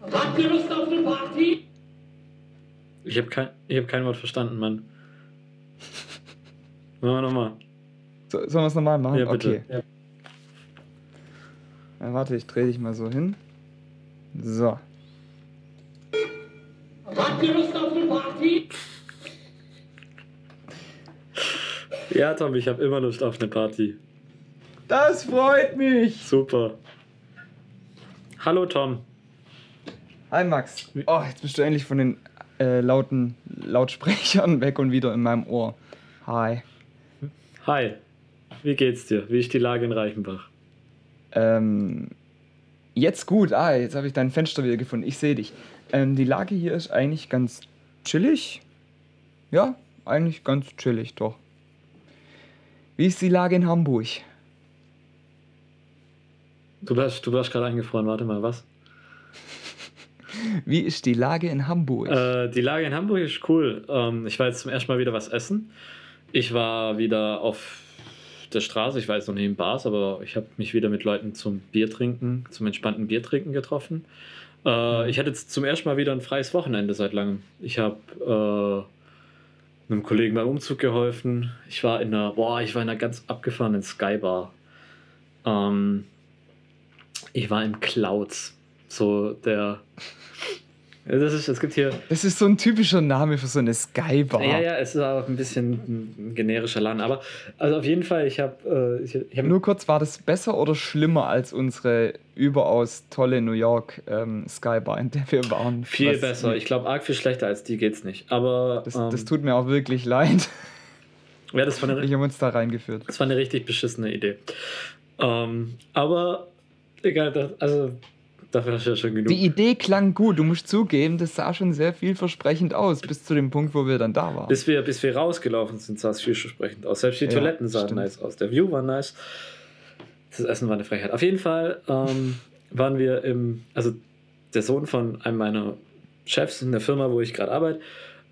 Habt ihr Lust auf eine Party? Ich habe kein, ich hab kein Wort verstanden, Mann. Machen wir nochmal. So, sollen wir es nochmal machen? Ja, bitte. Okay. Ja. Ja, warte, ich drehe dich mal so hin. So. Habt ihr Lust auf eine Party? ja, Tom, ich habe immer Lust auf eine Party. Das freut mich. Super. Hallo, Tom. Hi Max. Oh, jetzt bist du endlich von den äh, lauten Lautsprechern weg und wieder in meinem Ohr. Hi. Hi. Wie geht's dir? Wie ist die Lage in Reichenbach? Ähm, jetzt gut. Ah, jetzt habe ich dein Fenster wieder gefunden. Ich sehe dich. Ähm, die Lage hier ist eigentlich ganz chillig. Ja, eigentlich ganz chillig, doch. Wie ist die Lage in Hamburg? Du warst, du warst gerade eingefroren, warte mal, was? Wie ist die Lage in Hamburg? Äh, die Lage in Hamburg ist cool. Ähm, ich war jetzt zum ersten Mal wieder was essen. Ich war wieder auf der Straße, ich war jetzt noch nicht in Bars, aber ich habe mich wieder mit Leuten zum Bier trinken, zum entspannten Bier trinken getroffen. Äh, ich hatte jetzt zum ersten Mal wieder ein freies Wochenende seit langem. Ich habe äh, einem Kollegen beim Umzug geholfen. Ich war in einer, boah, ich war in einer ganz abgefahrenen Skybar. Ähm, ich war im Clouds. So der. Das ist, es gibt hier. das ist so ein typischer Name für so eine Skybar. Ja, ja, es ist auch ein bisschen ein generischer Laden. Aber also auf jeden Fall, ich habe. Äh, ich, ich hab, Nur kurz, war das besser oder schlimmer als unsere überaus tolle New York ähm, Skybar, in der wir waren? viel Was- besser. Ich glaube, arg viel schlechter als die geht's nicht. Aber. Das, ähm, das tut mir auch wirklich leid. ja, das war eine, Ich habe uns da reingeführt. Das war eine richtig beschissene Idee. Ähm, aber egal, das, also dafür hast du ja schon genug. Die Idee klang gut, du musst zugeben, das sah schon sehr vielversprechend aus, bis zu dem Punkt, wo wir dann da waren. bis, wir, bis wir rausgelaufen sind, sah es vielversprechend aus. Selbst die Ja, Toiletten sahen stimmt. nice aus. Der View war nice. Das Essen war eine Frechheit. Auf jeden Fall ähm, waren wir im, also der Sohn von einem meiner Chefs in der Firma, wo ich gerade arbeite,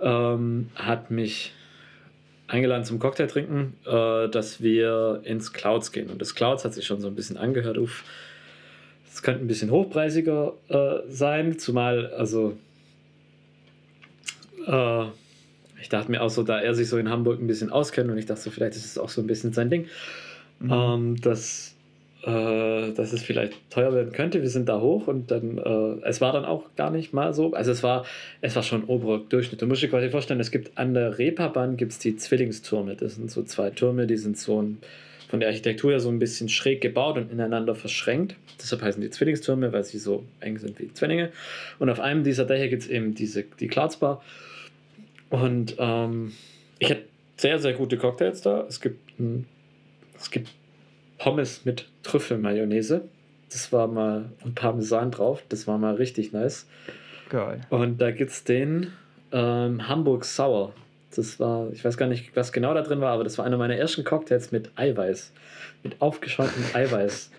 ähm, hat mich eingeladen zum Cocktail trinken, äh, dass wir ins Clouds gehen. Und das Clouds hat sich schon so ein bisschen angehört, uff, das könnte ein bisschen hochpreisiger äh, sein, zumal, also äh, ich dachte mir auch so, da er sich so in Hamburg ein bisschen auskennt und ich dachte so, vielleicht ist es auch so ein bisschen sein Ding, Mhm. ähm, dass, äh, dass es vielleicht teuer werden könnte. Wir sind da hoch und dann, äh, es war dann auch gar nicht mal so, also es war, es war schon oberer Durchschnitt. Du musst dir quasi vorstellen, es gibt an der Reeperbahn gibt es die Zwillingstürme. Das sind so zwei Türme, die sind so ein, von der Architektur her so ein bisschen schräg gebaut und ineinander verschränkt. Deshalb heißen die Zwillingstürme, weil sie so eng sind wie Zwillinge. Und auf einem dieser Dächer gibt es eben diese, die Clouds Bar. Und ähm, ich hatte sehr, sehr gute Cocktails da. Es gibt, ein, es gibt Pommes mit Trüffelmayonnaise. Das war mal und Parmesan drauf. Das war mal richtig nice. Geil. Und da gibt es den ähm, Hamburg Sour. Das war, ich weiß gar nicht, was genau da drin war, aber das war einer meiner ersten Cocktails mit Eiweiß. Mit aufgeschäumtem Eiweiß.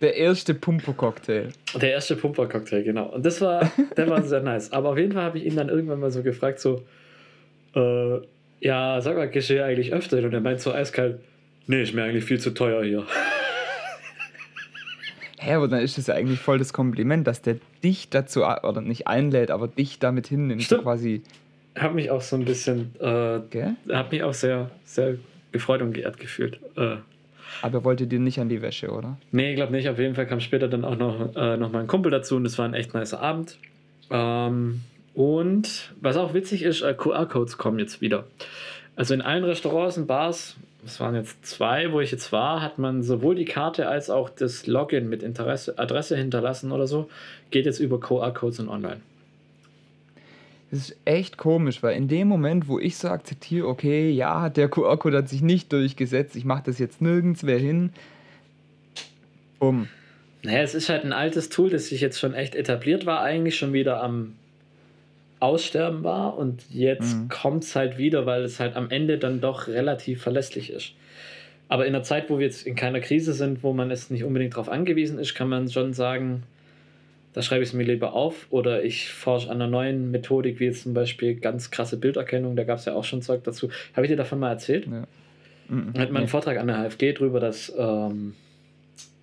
Der erste Pumper-Cocktail. Der erste Pumper-Cocktail, genau. Und das war, der war sehr nice. Aber auf jeden Fall habe ich ihn dann irgendwann mal so gefragt, so, äh, ja, sag mal, gehst du eigentlich öfter hin? Und er meint so eiskalt, nee, ist mir eigentlich viel zu teuer hier. Hä, aber dann ist das ja eigentlich voll das Kompliment, dass der dich dazu, oder nicht einlädt, aber dich damit hinnimmt. So Stimmt. quasi, Hab mich auch so ein bisschen, äh, gell? hab mich auch sehr, sehr gefreut und geehrt gefühlt. Äh, Aber er wollte dir nicht an die Wäsche, oder? Nee, ich glaube nicht. Auf jeden Fall kam später dann auch noch, äh, noch mal ein Kumpel dazu und es war ein echt nicer Abend. Ähm, und was auch witzig ist, äh, QR-Codes kommen jetzt wieder. Also in allen Restaurants und Bars, es waren jetzt zwei, wo ich jetzt war, hat man sowohl die Karte als auch das Login mit Interesse, Adresse hinterlassen oder so, geht jetzt über QR-Codes und online. Das ist echt komisch, weil in dem Moment, wo ich so akzeptiere, okay, ja, der QR-Code hat sich nicht durchgesetzt, ich mache das jetzt nirgends mehr hin, bumm. Naja, es ist halt ein altes Tool, das sich jetzt schon echt etabliert war, eigentlich schon wieder am Aussterben war und jetzt Mhm. kommt es halt wieder, weil es halt am Ende dann doch relativ verlässlich ist. Aber in einer Zeit, wo wir jetzt in keiner Krise sind, wo man es nicht unbedingt darauf angewiesen ist, kann man schon sagen, da schreibe ich es mir lieber auf oder ich forsche an einer neuen Methodik, wie jetzt zum Beispiel ganz krasse Bilderkennung, da gab es ja auch schon Zeug dazu. Habe ich dir davon mal erzählt? Ja. Mhm. hat mal einen. Vortrag an der HFG drüber, dass ähm,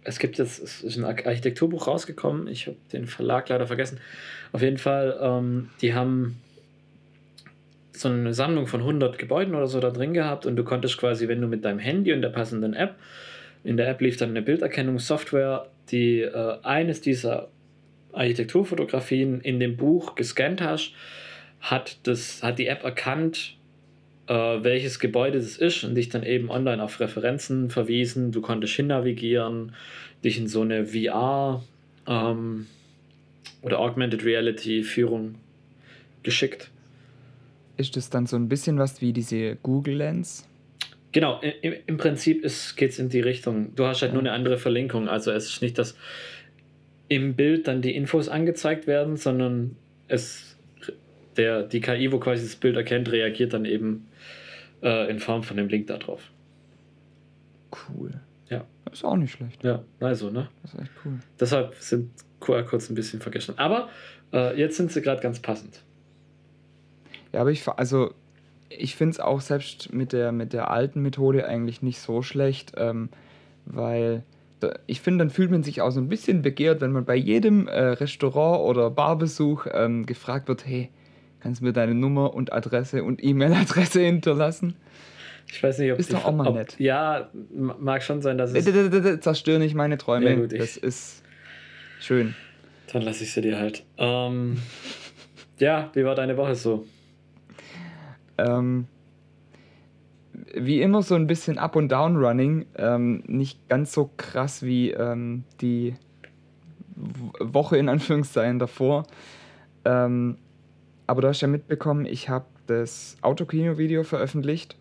es gibt jetzt es ist ein Architekturbuch rausgekommen. Ich habe den Verlag leider vergessen. Auf jeden Fall, ähm, die haben so eine Sammlung von 100 Gebäuden oder so da drin gehabt und du konntest quasi, wenn du mit deinem Handy und der passenden App, in der App lief dann eine Bilderkennungssoftware, die äh, eines dieser Architekturfotografien in dem Buch gescannt hast, hat, das, hat die App erkannt, äh, welches Gebäude das ist und dich dann eben online auf Referenzen verwiesen. Du konntest hinnavigieren, dich in so eine VR ähm, oder Augmented Reality Führung geschickt. Ist das dann so ein bisschen was wie diese Google Lens? Genau, im, im Prinzip geht es in die Richtung. Du hast halt nur eine andere Verlinkung. Also es ist nicht, dass im Bild dann die Infos angezeigt werden, sondern es der, die KI, wo quasi das Bild erkennt, reagiert dann eben äh, in Form von dem Link da drauf. Cool. Ja. Das ist auch nicht schlecht. Ja, also, ne? Das ist echt cool. Deshalb sind QR-Codes ein bisschen vergessen. Aber äh, jetzt sind sie gerade ganz passend. Ja, aber ich, also, ich finde es auch selbst mit der, mit der alten Methode eigentlich nicht so schlecht, ähm, weil ich finde, dann fühlt man sich auch so ein bisschen begehrt, wenn man bei jedem äh, Restaurant oder Barbesuch ähm, gefragt wird, hey, kannst du mir deine Nummer und Adresse und E-Mail-Adresse hinterlassen? Ich weiß nicht, ob Ist doch auch mal ob, nett. Ja, mag schon sein, dass Äh, es. d- d- d- Zerstör nicht meine Träume. Ja, gut, das ist schön. Dann lasse ich sie dir halt. Ähm, ja, wie war deine Woche so? Ähm, wie immer so ein bisschen Up- und Down-Running. Ähm, nicht ganz so krass wie ähm, die Woche in Anführungszeichen davor. Ähm, aber du hast ja mitbekommen, ich habe das Autokino-Video veröffentlicht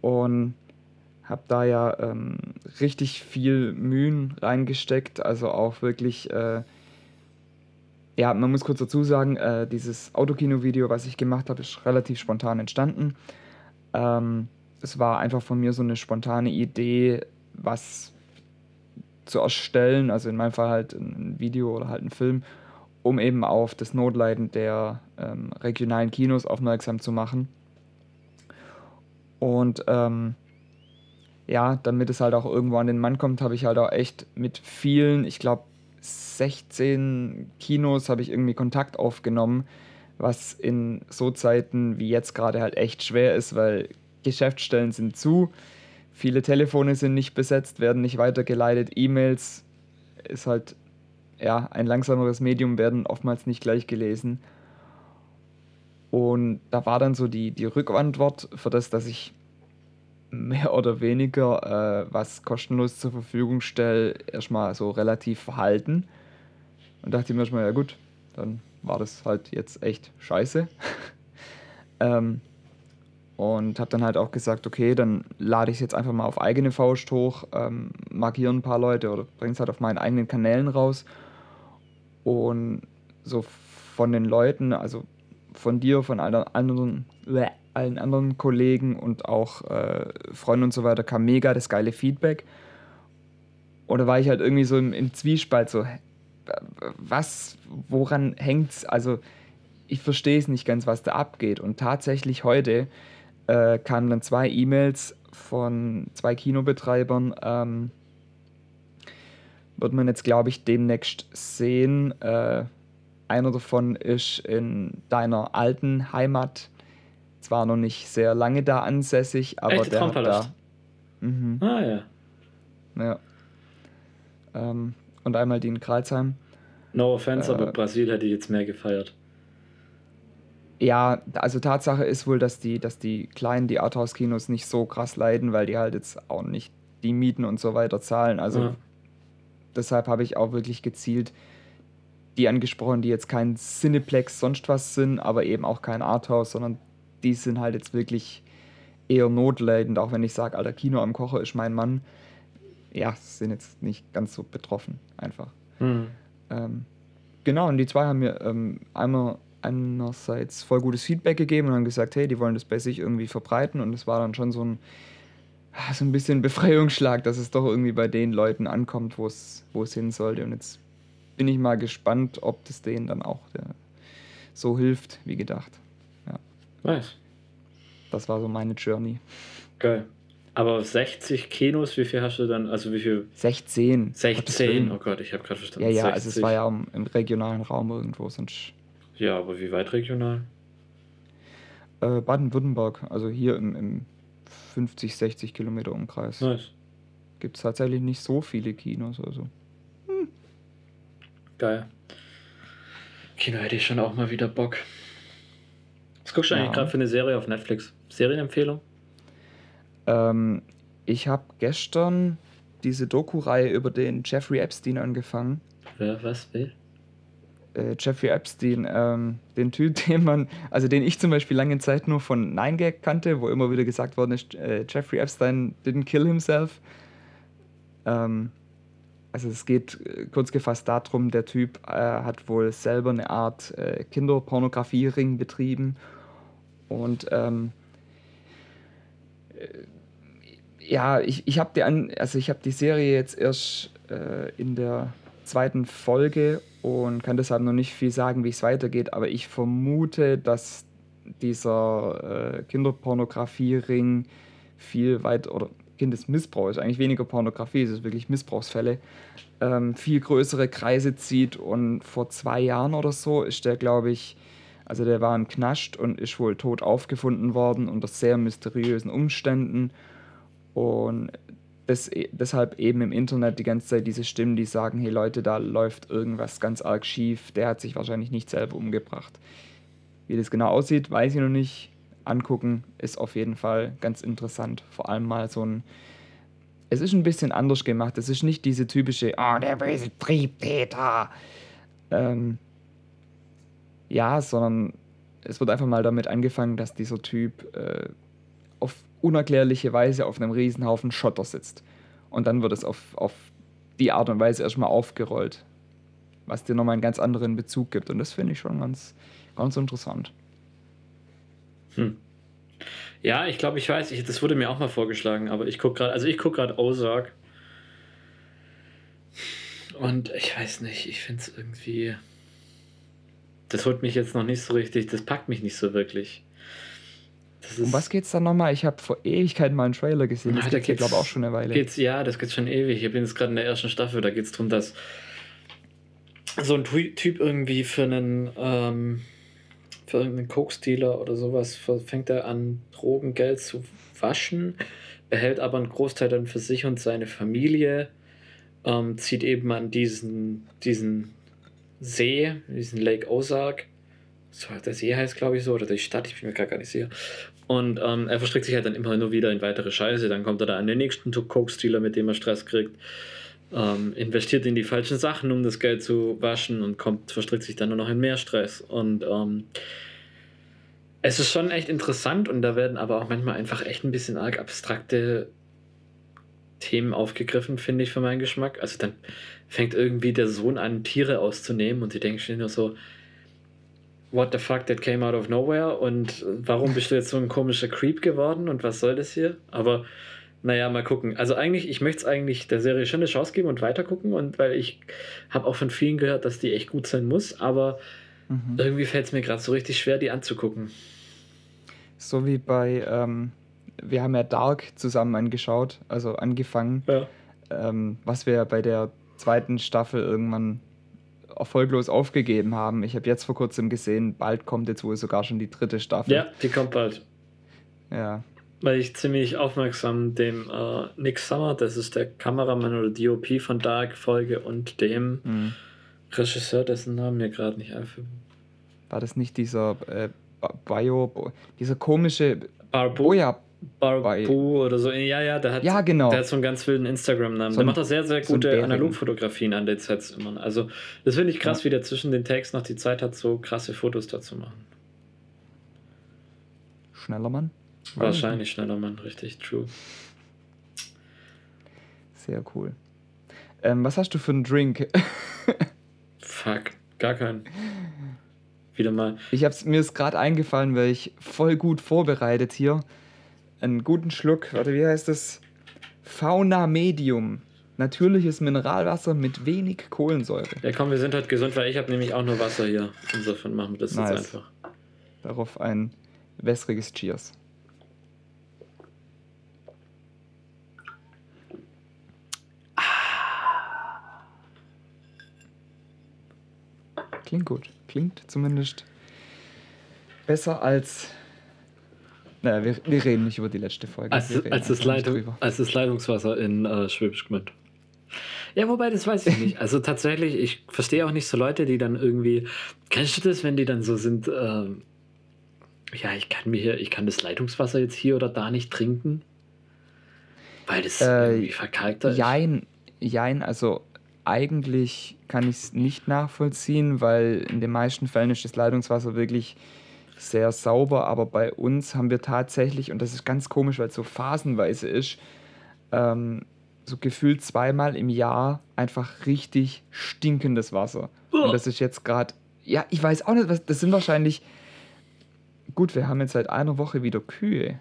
und habe da ja ähm, richtig viel Mühen reingesteckt. Also auch wirklich, äh, ja, man muss kurz dazu sagen, äh, dieses Autokino-Video, was ich gemacht habe, ist relativ spontan entstanden. Ähm, es war einfach von mir so eine spontane Idee, was zu erstellen, also in meinem Fall halt ein Video oder halt ein Film, um eben auf das Notleiden der ähm, regionalen Kinos aufmerksam zu machen. Und ähm, ja, damit es halt auch irgendwo an den Mann kommt, habe ich halt auch echt mit vielen, ich glaube 16 Kinos habe ich irgendwie Kontakt aufgenommen, was in so Zeiten wie jetzt gerade halt echt schwer ist, weil Geschäftsstellen sind zu, viele Telefone sind nicht besetzt, werden nicht weitergeleitet, E-Mails ist halt ja ein langsameres Medium, werden oftmals nicht gleich gelesen. Und da war dann so die, die Rückantwort für das, dass ich mehr oder weniger äh, was kostenlos zur Verfügung stelle, erstmal so relativ verhalten. Und dachte mir erstmal, ja gut, dann war das halt jetzt echt scheiße. ähm, und habe dann halt auch gesagt, okay, dann lade ich es jetzt einfach mal auf eigene Faust hoch, ähm, markiere ein paar Leute oder bringe es halt auf meinen eigenen Kanälen raus. Und so von den Leuten, also von dir, von allen anderen, allen anderen Kollegen und auch äh, Freunden und so weiter kam mega das geile Feedback. Und da war ich halt irgendwie so im, im Zwiespalt, so, was, woran hängt's? Also, ich verstehe es nicht ganz, was da abgeht. Und tatsächlich heute äh, kamen dann zwei E-Mails von zwei Kinobetreibern. Ähm, wird man jetzt, glaube ich, demnächst sehen. Äh, einer davon ist in deiner alten Heimat, zwar noch nicht sehr lange da ansässig, aber Echt, der hat da. Mhm, Ah ja. ja. Ähm, und einmal die in Kralsheim. No offense, Äh, aber Brasil hätte ich jetzt mehr gefeiert. Ja, also Tatsache ist wohl, dass die, dass die kleinen, die Arthouse-Kinos nicht so krass leiden, weil die halt jetzt auch nicht die Mieten und so weiter zahlen. Also Ja. deshalb habe ich auch wirklich gezielt die angesprochen, die jetzt kein Cineplex sonst was sind, aber eben auch kein Arthouse, sondern die sind halt jetzt wirklich eher notleidend, auch wenn ich sage, alter Kino am Kocher ist mein Mann. Ja, sind jetzt nicht ganz so betroffen, einfach. Hm. Ähm, genau, und die zwei haben mir ähm, einmal einerseits voll gutes Feedback gegeben und haben gesagt, hey, die wollen das bei sich irgendwie verbreiten und es war dann schon so ein, ah, so ein bisschen Befreiungsschlag, dass es doch irgendwie bei den Leuten ankommt, wo es wo es hin sollte. Und jetzt bin ich mal gespannt, ob das denen dann auch äh, so hilft, wie gedacht. Nice. Das war so meine Journey. Geil. Aber 60 Kinos, wie viel hast du dann? Also wie viel? 16. Gottes 16. Willen. Oh Gott, ich habe gerade verstanden. Ja, ja, 60. also es war ja im, im regionalen Raum irgendwo, sonst Ja, aber wie weit regional? äh, Baden-Württemberg, also hier im, im 50, 60 Kilometer Umkreis, Nice. gibt es tatsächlich nicht so viele Kinos. Also. Geil. Kino hätte ich schon auch mal wieder Bock. Was guckst du eigentlich Ja. gerade für eine Serie auf Netflix? Serienempfehlung? Ähm, ich habe gestern diese Doku-Reihe über den Jeffrey Epstein angefangen. Wer, was, will? Äh, Jeffrey Epstein, ähm, den Typ, den man, also den ich zum Beispiel lange Zeit nur von 9gag kannte, wo immer wieder gesagt worden ist, äh, Jeffrey Epstein didn't kill himself. Ähm, also es geht äh, kurz gefasst darum, der Typ äh, hat wohl selber eine Art äh, Kinderpornografie-Ring betrieben und ähm, äh, ja, ich, ich habe die, also hab die Serie jetzt erst äh, in der zweiten Folge und kann deshalb noch nicht viel sagen, wie es weitergeht, aber ich vermute, dass dieser äh, Kinderpornografie-Ring viel weit oder Kindesmissbrauch ist eigentlich weniger Pornografie, es ist wirklich Missbrauchsfälle, ähm, viel größere Kreise zieht und vor zwei Jahren oder so ist der, glaube ich, also der war im Knast und ist wohl tot aufgefunden worden unter sehr mysteriösen Umständen und das, deshalb eben im Internet die ganze Zeit diese Stimmen, die sagen, hey Leute, da läuft irgendwas ganz arg schief, der hat sich wahrscheinlich nicht selber umgebracht. Wie das genau aussieht, weiß ich noch nicht. Angucken ist auf jeden Fall ganz interessant. Vor allem mal so ein. Es ist ein bisschen anders gemacht. Es ist nicht diese typische, ah, der böse Triebtäter. Ähm, ja, sondern es wird einfach mal damit angefangen, dass dieser Typ äh, auf unerklärliche Weise auf einem Riesenhaufen Schotter sitzt. Und dann wird es auf, auf die Art und Weise erstmal aufgerollt. Was dir nochmal einen ganz anderen Bezug gibt. Und das finde ich schon ganz, ganz interessant. Hm. Ja, ich glaube, ich weiß, ich, das wurde mir auch mal vorgeschlagen, aber ich gucke gerade, also ich gucke gerade Ozark. Und ich weiß nicht, ich finde es irgendwie. Das holt mich jetzt noch nicht so richtig, das packt mich nicht so wirklich. Um was geht's da nochmal? Ich habe vor Ewigkeiten mal einen Trailer gesehen. Das Ah, geht's- glaube ich, auch schon eine Weile. Geht's, ja, das geht schon ewig. Ich bin jetzt gerade in der ersten Staffel, da geht es darum, dass so ein Ty- Typ irgendwie für einen, ähm, für irgendeinen Coke-Dealer oder sowas fängt er an, Drogengeld zu waschen, behält aber einen Großteil dann für sich und seine Familie, ähm, zieht eben an diesen, diesen See, diesen Lake Ozark. So, der See heißt, glaube ich, so, oder die Stadt, ich bin mir gar nicht sicher. Und ähm, er verstrickt sich halt dann immer nur wieder in weitere Scheiße. Dann kommt er da an den nächsten Coke-Stealer, mit dem er Stress kriegt. Ähm, investiert in die falschen Sachen, um das Geld zu waschen und kommt, verstrickt sich dann nur noch in mehr Stress. Und ähm, es ist schon echt interessant und da werden aber auch manchmal einfach echt ein bisschen arg abstrakte Themen aufgegriffen, finde ich, für meinen Geschmack. Also dann fängt irgendwie der Sohn an, Tiere auszunehmen und die denken schon nur so, what the fuck, that came out of nowhere und warum bist du jetzt so ein komischer Creep geworden und was soll das hier? Aber naja, mal gucken. Also eigentlich, ich möchte es eigentlich der Serie schon eine Chance geben und weitergucken und weil ich habe auch von vielen gehört, dass die echt gut sein muss, aber Mhm. irgendwie fällt es mir gerade so richtig schwer, die anzugucken. So wie bei, ähm, wir haben ja Dark zusammen angeschaut, also angefangen, Ja. ähm, was wir bei der zweiten Staffel irgendwann erfolglos aufgegeben haben. Ich habe jetzt vor kurzem gesehen, bald kommt jetzt wohl sogar schon die dritte Staffel. Ja, die kommt bald. Ja, Weil ich ziemlich aufmerksam dem äh, Nick Summer, das ist der Kameramann oder DOP von Dark, folge und dem mhm. Regisseur, dessen Namen mir gerade nicht einfällt. War das nicht dieser äh, Bio, dieser komische, Barbu, Barbu oder so. Ja, ja, der hat, Ja, genau. der hat so einen ganz wilden Instagram-Namen. So der macht auch sehr, sehr so gute bärigen. Analogfotografien an den Sets immer. Also, das finde ich krass, Ja. wie der zwischen den Takes noch die Zeit hat, so krasse Fotos dazu machen. schneller Mann. Wahrscheinlich schneller Mann, richtig, true. Sehr cool. Ähm, was hast du für einen Drink? Fuck, gar keinen. Wieder mal. Ich hab's, mir ist gerade eingefallen, weil ich voll gut vorbereitet hier einen guten Schluck, warte, wie heißt das? Fauna Medium. Natürliches Mineralwasser mit wenig Kohlensäure. Ja, komm, wir sind heute gesund, weil ich habe nämlich auch nur Wasser hier. Insofern machen wir das nice. jetzt einfach. Darauf ein wässriges Cheers. Ah. Klingt gut. Klingt zumindest besser als naja, wir, wir reden nicht über die letzte Folge. Als, als, das, Leitung, als das Leitungswasser in äh, Schwäbisch Gmünd. Ja, wobei, das weiß ich nicht. Also tatsächlich, ich verstehe auch nicht so Leute, die dann irgendwie. Kennst du das, wenn die dann so sind, ähm, ja, ich kann mir hier, ich kann das Leitungswasser jetzt hier oder da nicht trinken? Weil das Äh, irgendwie verkalkter ist. Jein, jein, also eigentlich kann ich es nicht nachvollziehen, weil in den meisten Fällen ist das Leitungswasser wirklich sehr sauber, aber bei uns haben wir tatsächlich, und das ist ganz komisch, weil es so phasenweise ist, ähm, so gefühlt zweimal im Jahr einfach richtig stinkendes Wasser. Und das ist jetzt gerade, ja, ich weiß auch nicht, was, das sind wahrscheinlich, gut, wir haben jetzt seit einer Woche wieder Kühe.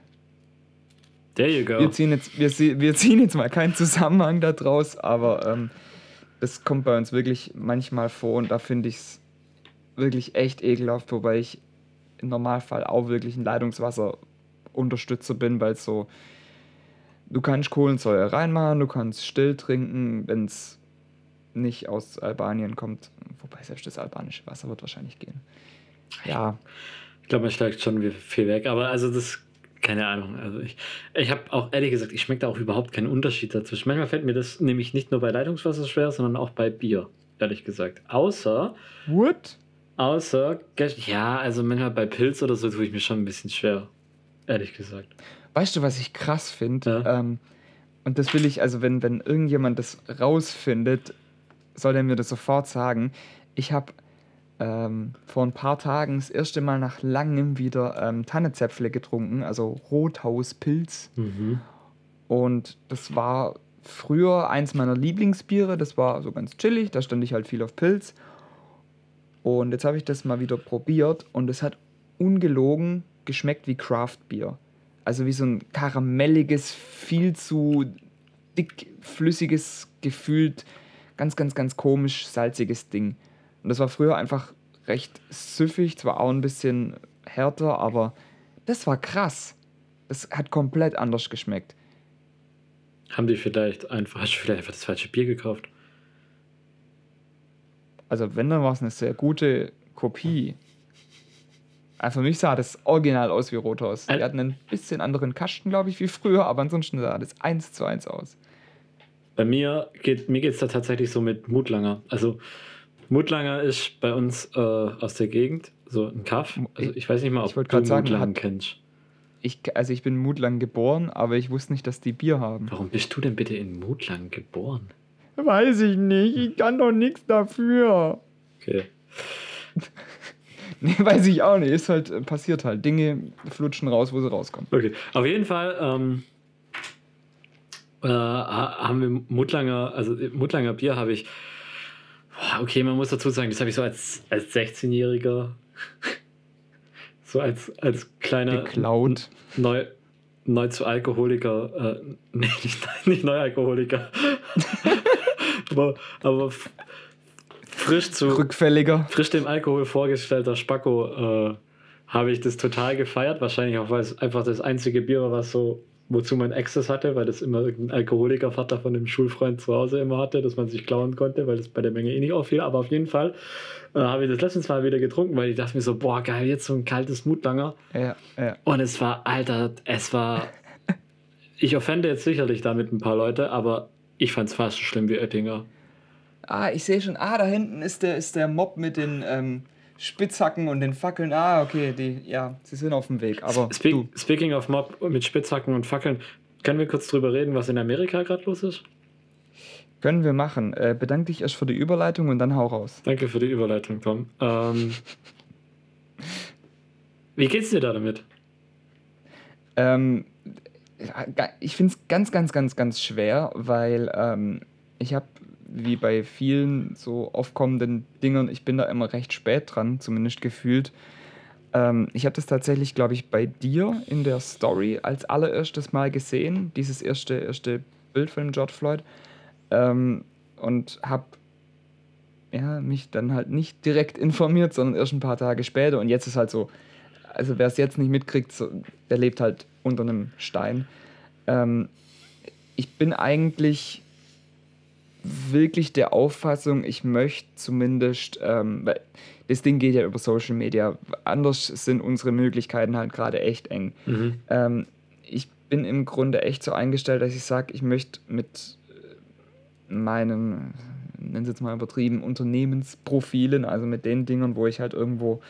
There you go. Wir ziehen, jetzt, wir, wir ziehen jetzt mal keinen Zusammenhang da draus, aber ähm, das kommt bei uns wirklich manchmal vor und da finde ich es wirklich echt ekelhaft, wobei ich im Normalfall auch wirklich ein Leitungswasser-Unterstützer bin, weil so, du kannst Kohlensäure reinmachen, du kannst still trinken, wenn es nicht aus Albanien kommt. Wobei selbst das albanische Wasser wird wahrscheinlich gehen. Ja, Ich glaube, man steigt schon viel weg. Aber also das, keine Ahnung. Also ich, ich habe auch ehrlich gesagt, ich schmecke da auch überhaupt keinen Unterschied dazwischen. Manchmal fällt mir das nämlich nicht nur bei Leitungswasser schwer, sondern auch bei Bier, ehrlich gesagt. Außer, What? Außer, ja, also manchmal bei Pilz oder so tue ich mir schon ein bisschen schwer, ehrlich gesagt. Weißt du, was ich krass finde? Ja. Ähm, und das will ich, also wenn, wenn irgendjemand das rausfindet, soll er mir das sofort sagen. Ich habe ähm, vor ein paar Tagen das erste Mal nach langem wieder ähm, Tannezäpfle getrunken, also Rothauspilz. Mhm. Und das war früher eins meiner Lieblingsbiere. Das war so ganz chillig, da stand ich halt viel auf Pilz. Und jetzt habe ich das mal wieder probiert und es hat ungelogen geschmeckt wie Craft-Bier. Also wie so ein karamelliges, viel zu dickflüssiges, gefühlt ganz, ganz, ganz komisch salziges Ding. Und das war früher einfach recht süffig, zwar auch ein bisschen härter, aber das war krass. Das hat komplett anders geschmeckt. Haben die vielleicht einfach, hast du vielleicht einfach das falsche Bier gekauft? Also wenn, dann war es eine sehr gute Kopie. Also für mich sah das original aus wie Rothaus. Ein- Die hatten ein bisschen anderen Kasten, glaube ich, wie früher, aber ansonsten sah das eins zu eins aus. Bei mir geht mir geht's da tatsächlich so mit Mutlanger. Also Mutlanger ist bei uns äh, aus der Gegend, so ein Kaff. Also ich weiß nicht mal, Ich ob wollte du sagen, Mutlangen kennst. Ich, also ich bin mutlang geboren, aber ich wusste nicht, dass die Bier haben. Warum bist du denn bitte in Mutlangen geboren? Weiß ich nicht, ich kann doch nichts dafür. Okay. Nee, weiß ich auch nicht. Ist halt, passiert halt. Dinge flutschen raus, wo sie rauskommen. Okay. Auf jeden Fall ähm, äh, ha- haben wir Mutlanger, also Mutlanger Bier habe ich. Okay, man muss dazu sagen, das habe ich so als, als 16-Jähriger, so als, als kleiner Geklaut. neu, neu zu Alkoholiker, äh, nee, nicht, nicht Neualkoholiker, aber, aber frisch zu Rückfälliger. frisch dem Alkohol vorgestellter Spacko äh, habe ich das total gefeiert. Wahrscheinlich auch, weil es einfach das einzige Bier war, was so, wozu man Access hatte, weil das immer irgendein Alkoholikervater von dem Schulfreund zu Hause immer hatte, dass man sich klauen konnte, weil das bei der Menge eh nicht auffiel. Aber auf jeden Fall äh, habe ich das letztens mal wieder getrunken, weil ich dachte mir so, boah, geil, jetzt so ein kaltes Mutlanger. Ja, ja. Und es war, Alter, es war. Ich offende jetzt sicherlich damit ein paar Leute, aber ich fand es fast so schlimm wie Oettinger. Ah, ich sehe schon. Ah, da hinten ist der, ist der Mob mit den ähm, Spitzhacken und den Fackeln. Ah, okay, die, ja, sie sind auf dem Weg. Aber Speak, du, Speaking of Mob mit Spitzhacken und Fackeln, können wir kurz drüber reden, was in Amerika gerade los ist? können wir machen. Äh, bedank dich erst für die Überleitung und dann hau raus. Danke für die Überleitung, Tom. Ähm, wie geht's dir da damit? Ähm, ich finde es ganz, ganz, ganz, ganz schwer, weil ähm, ich habe, wie bei vielen so aufkommenden Dingern, ich bin da immer recht spät dran, zumindest gefühlt. Ähm, ich habe das tatsächlich, glaube ich, bei dir in der Story als allererstes Mal gesehen, dieses erste, erste Bild von George Floyd. Ähm, und habe ja, mich dann halt nicht direkt informiert, sondern erst ein paar Tage später. Und jetzt ist halt so, also wer es jetzt nicht mitkriegt, so, der lebt halt unter einem Stein. Ähm, ich bin eigentlich wirklich der Auffassung, ich möchte zumindest, ähm, weil das Ding geht ja über Social Media, anders sind unsere Möglichkeiten halt gerade echt eng. Mhm. Ähm, ich bin im Grunde echt so eingestellt, dass ich sage, ich möchte mit äh, meinen, nennen Sie es mal übertrieben, Unternehmensprofilen, also mit den Dingen, wo ich halt irgendwo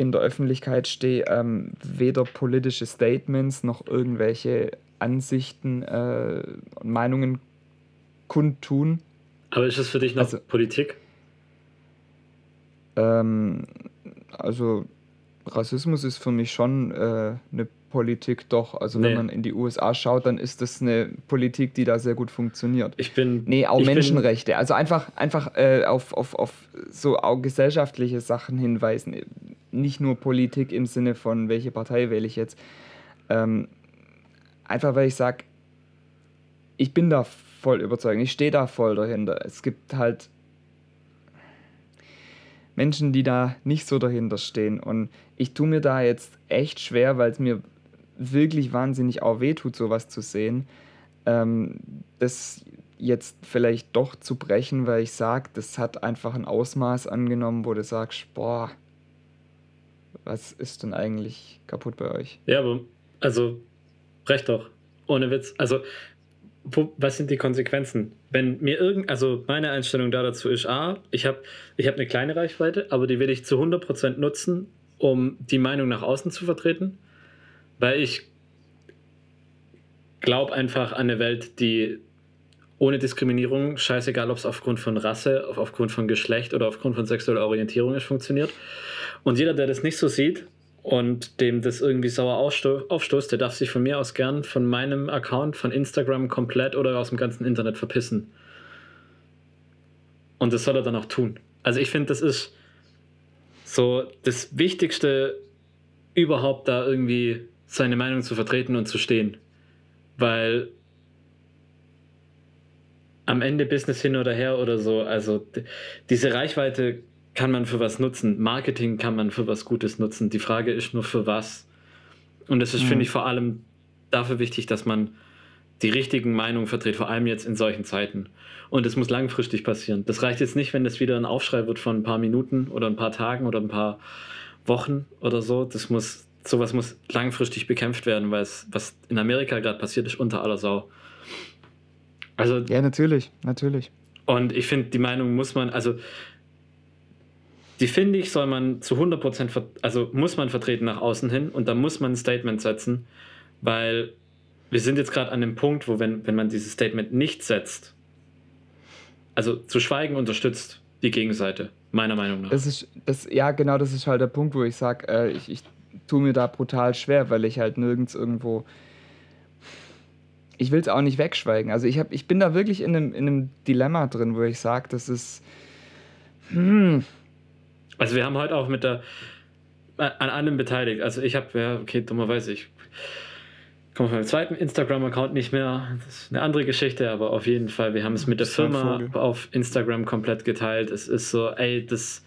in der Öffentlichkeit stehe, ähm, weder politische Statements noch irgendwelche Ansichten äh, und Meinungen kundtun. Aber ist es für dich noch Also- Politik? Ähm, also Rassismus ist für mich schon äh, eine Politik doch. Also Nee. wenn man in die USA schaut, dann ist das eine Politik, die da sehr gut funktioniert. Ich bin. Nee, auch Menschenrechte. Also einfach, einfach äh, auf, auf, auf so auch gesellschaftliche Sachen hinweisen. Nicht nur Politik im Sinne von, welche Partei wähle ich jetzt. Ähm, einfach weil ich sage, ich bin da voll überzeugt. Ich stehe da voll dahinter. Es gibt halt Menschen, die da nicht so dahinter stehen. Und ich tue mir da jetzt echt schwer, weil es mir wirklich wahnsinnig auch wehtut, sowas zu sehen. Ähm, das jetzt vielleicht doch zu brechen, weil ich sage, das hat einfach ein Ausmaß angenommen, wo du sagst, boah, was ist denn eigentlich kaputt bei euch? Ja, aber. Also, recht doch. Ohne Witz. Also, wo, was sind die Konsequenzen? Wenn mir irgend. Also, meine Einstellung da dazu ist: A, ich habe ich hab eine kleine Reichweite, aber die will ich zu 100% nutzen, um die Meinung nach außen zu vertreten. Weil ich glaube einfach an eine Welt, die ohne Diskriminierung, scheißegal ob es aufgrund von Rasse, auf- aufgrund von Geschlecht oder aufgrund von sexueller Orientierung ist, funktioniert. Und jeder, der das nicht so sieht und dem das irgendwie sauer aufsto aufstoßt, der darf sich von mir aus gern von meinem Account, von Instagram komplett oder aus dem ganzen Internet verpissen. Und das soll er dann auch tun. Also ich finde, das ist so das Wichtigste überhaupt da irgendwie seine Meinung zu vertreten und zu stehen. Weil am Ende Business hin oder her oder so, also diese Reichweite kann man für was nutzen. Marketing kann man für was Gutes nutzen. Die Frage ist nur für was. Und es ist, Mhm. finde ich, vor allem dafür wichtig, dass man die richtigen Meinungen vertritt, vor allem jetzt in solchen Zeiten. Und es muss langfristig passieren. Das reicht jetzt nicht, wenn das wieder ein Aufschrei wird von ein paar Minuten oder ein paar Tagen oder ein paar Wochen oder so. Das muss, sowas muss langfristig bekämpft werden, weil es, was in Amerika gerade passiert, ist unter aller Sau. Also Ja, natürlich, natürlich. und ich finde, die Meinung muss man, also die finde ich, soll man zu 100%, ver also muss man vertreten nach außen hin und da muss man ein Statement setzen, weil wir sind jetzt gerade an dem Punkt, wo wenn, wenn man dieses Statement nicht setzt, also zu schweigen unterstützt die Gegenseite, meiner Meinung nach. Das ist, das, ja, genau, das ist halt der Punkt, wo ich sage, äh, ich, ich tue mir da brutal schwer, weil ich halt nirgends irgendwo. Ich will es auch nicht wegschweigen. Also ich, hab, ich bin da wirklich in einem, in einem Dilemma drin, wo ich sage, das ist. Hm, Also wir haben heute auch mit der an allem beteiligt. Also ich habe, ja, okay, dummerweise, ich komme von meinem zweiten Instagram-Account nicht mehr. Das ist eine andere Geschichte, aber auf jeden Fall, wir haben es mit der Firma auf Instagram komplett geteilt. Es ist so, ey, das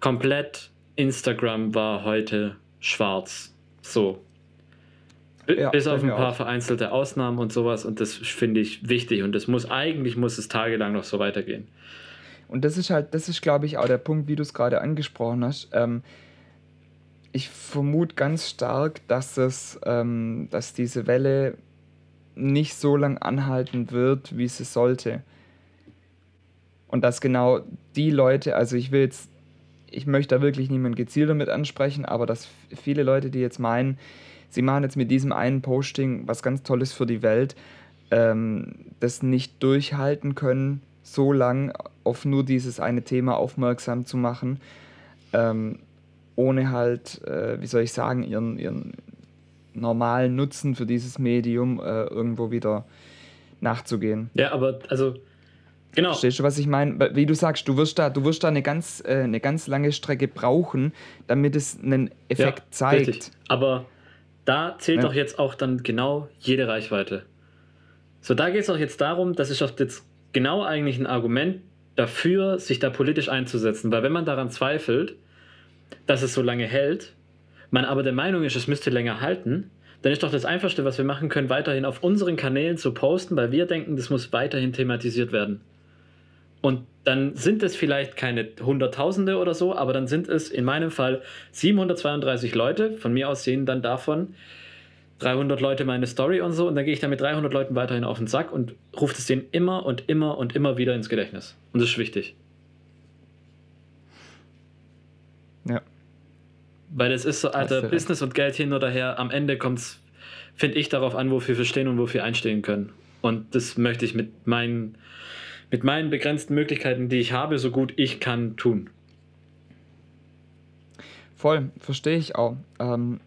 komplett Instagram war heute schwarz. So. Ja, Bis auf ein paar auch. vereinzelte Ausnahmen und sowas und das finde ich wichtig und das muss eigentlich muss es tagelang noch so weitergehen. Und das ist halt, das ist, glaube ich, auch der Punkt, wie du es gerade angesprochen hast. Ähm, ich vermute ganz stark, dass es, ähm, dass diese Welle nicht so lang anhalten wird, wie sie sollte. Und dass genau die Leute, also ich will jetzt, ich möchte da wirklich niemanden gezielt damit ansprechen, aber dass viele Leute, die jetzt meinen, sie machen jetzt mit diesem einen Posting was ganz Tolles für die Welt, ähm, das nicht durchhalten können, so lang auf nur dieses eine Thema aufmerksam zu machen, ähm, ohne halt, äh, wie soll ich sagen, ihren, ihren normalen Nutzen für dieses Medium äh, irgendwo wieder nachzugehen. Ja, aber also genau. Verstehst du, was ich meine? Wie du sagst, du wirst da, du wirst da eine, ganz, äh, eine ganz lange Strecke brauchen, damit es einen Effekt zeigt. Richtig. Aber da zählt Ja. doch jetzt auch dann genau jede Reichweite. So, da geht es auch jetzt darum, das ist doch jetzt genau eigentlich ein Argument dafür, sich da politisch einzusetzen. Weil wenn man daran zweifelt, dass es so lange hält, man aber der Meinung ist, es müsste länger halten, dann ist doch das Einfachste, was wir machen können, weiterhin auf unseren Kanälen zu posten, weil wir denken, das muss weiterhin thematisiert werden. Und dann sind es vielleicht keine Hunderttausende oder so, aber dann sind es in meinem Fall 732 Leute. Von mir aus sehen dann davon 300 Leute meine Story und so. Und dann gehe ich dann mit 300 Leuten weiterhin auf den Sack und rufe es denen immer und immer und immer wieder ins Gedächtnis. Und das ist wichtig. Ja. Weil es ist so, Alter, du Business und Geld hin oder her. Am Ende kommt es, finde ich, darauf an, wofür wir stehen und wofür wir einstehen können. Und das möchte ich mit meinen, mit meinen begrenzten Möglichkeiten, die ich habe, so gut ich kann, tun. Voll, verstehe ich auch. Ähm,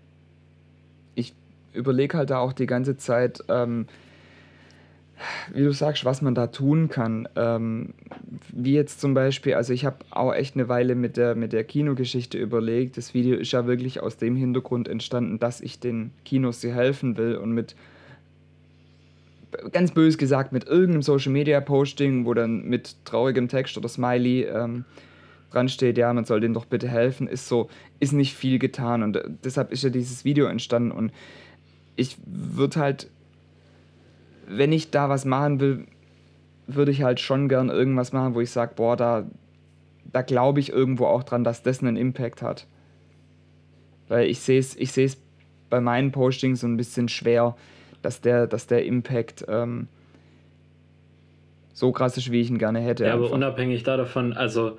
ich überlege halt da auch die ganze Zeit, ähm, wie du sagst, was man da tun kann. Ähm, wie jetzt zum Beispiel, also ich habe auch echt eine Weile mit der, mit der Kinogeschichte überlegt. Das Video ist ja wirklich aus dem Hintergrund entstanden, dass ich den Kinos sie helfen will und mit, ganz bös gesagt, mit irgendeinem Social Media Posting, wo dann mit traurigem Text oder Smiley ähm, dran steht, ja, man soll denen doch bitte helfen, ist so, ist nicht viel getan und äh, deshalb ist ja dieses Video entstanden und ich würde halt wenn ich da was machen will, würde ich halt schon gern irgendwas machen, wo ich sage, boah, da, da glaube ich irgendwo auch dran, dass das einen Impact hat. Weil ich sehe es ich bei meinen Postings so ein bisschen schwer, dass der, dass der Impact ähm, so krass ist, wie ich ihn gerne hätte. Ja, aber unabhängig davon, also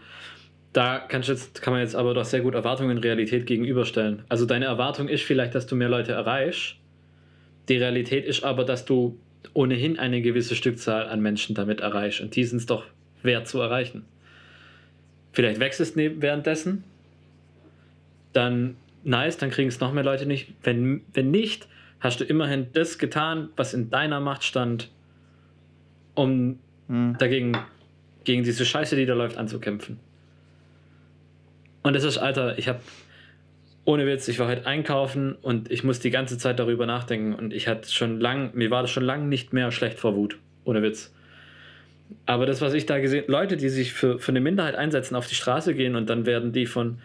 da kann, jetzt, kann man jetzt aber doch sehr gut Erwartungen und Realität gegenüberstellen. Also deine Erwartung ist vielleicht, dass du mehr Leute erreichst. Die Realität ist aber, dass du ohnehin eine gewisse Stückzahl an Menschen damit erreichst. Und die sind es doch wert zu erreichen. Vielleicht wächst es währenddessen, dann nice, dann kriegen es noch mehr Leute nicht. Wenn, wenn nicht, hast du immerhin das getan, was in deiner Macht stand, um hm. dagegen gegen diese Scheiße, die da läuft, anzukämpfen. Und das ist, Alter, ich habe ohne Witz, ich war heute einkaufen und ich muss die ganze Zeit darüber nachdenken und ich hatte schon lang, mir war das schon lange nicht mehr schlecht vor Wut. Ohne Witz. Aber das, was ich da gesehen, Leute, die sich für, für eine Minderheit einsetzen, auf die Straße gehen und dann werden die von.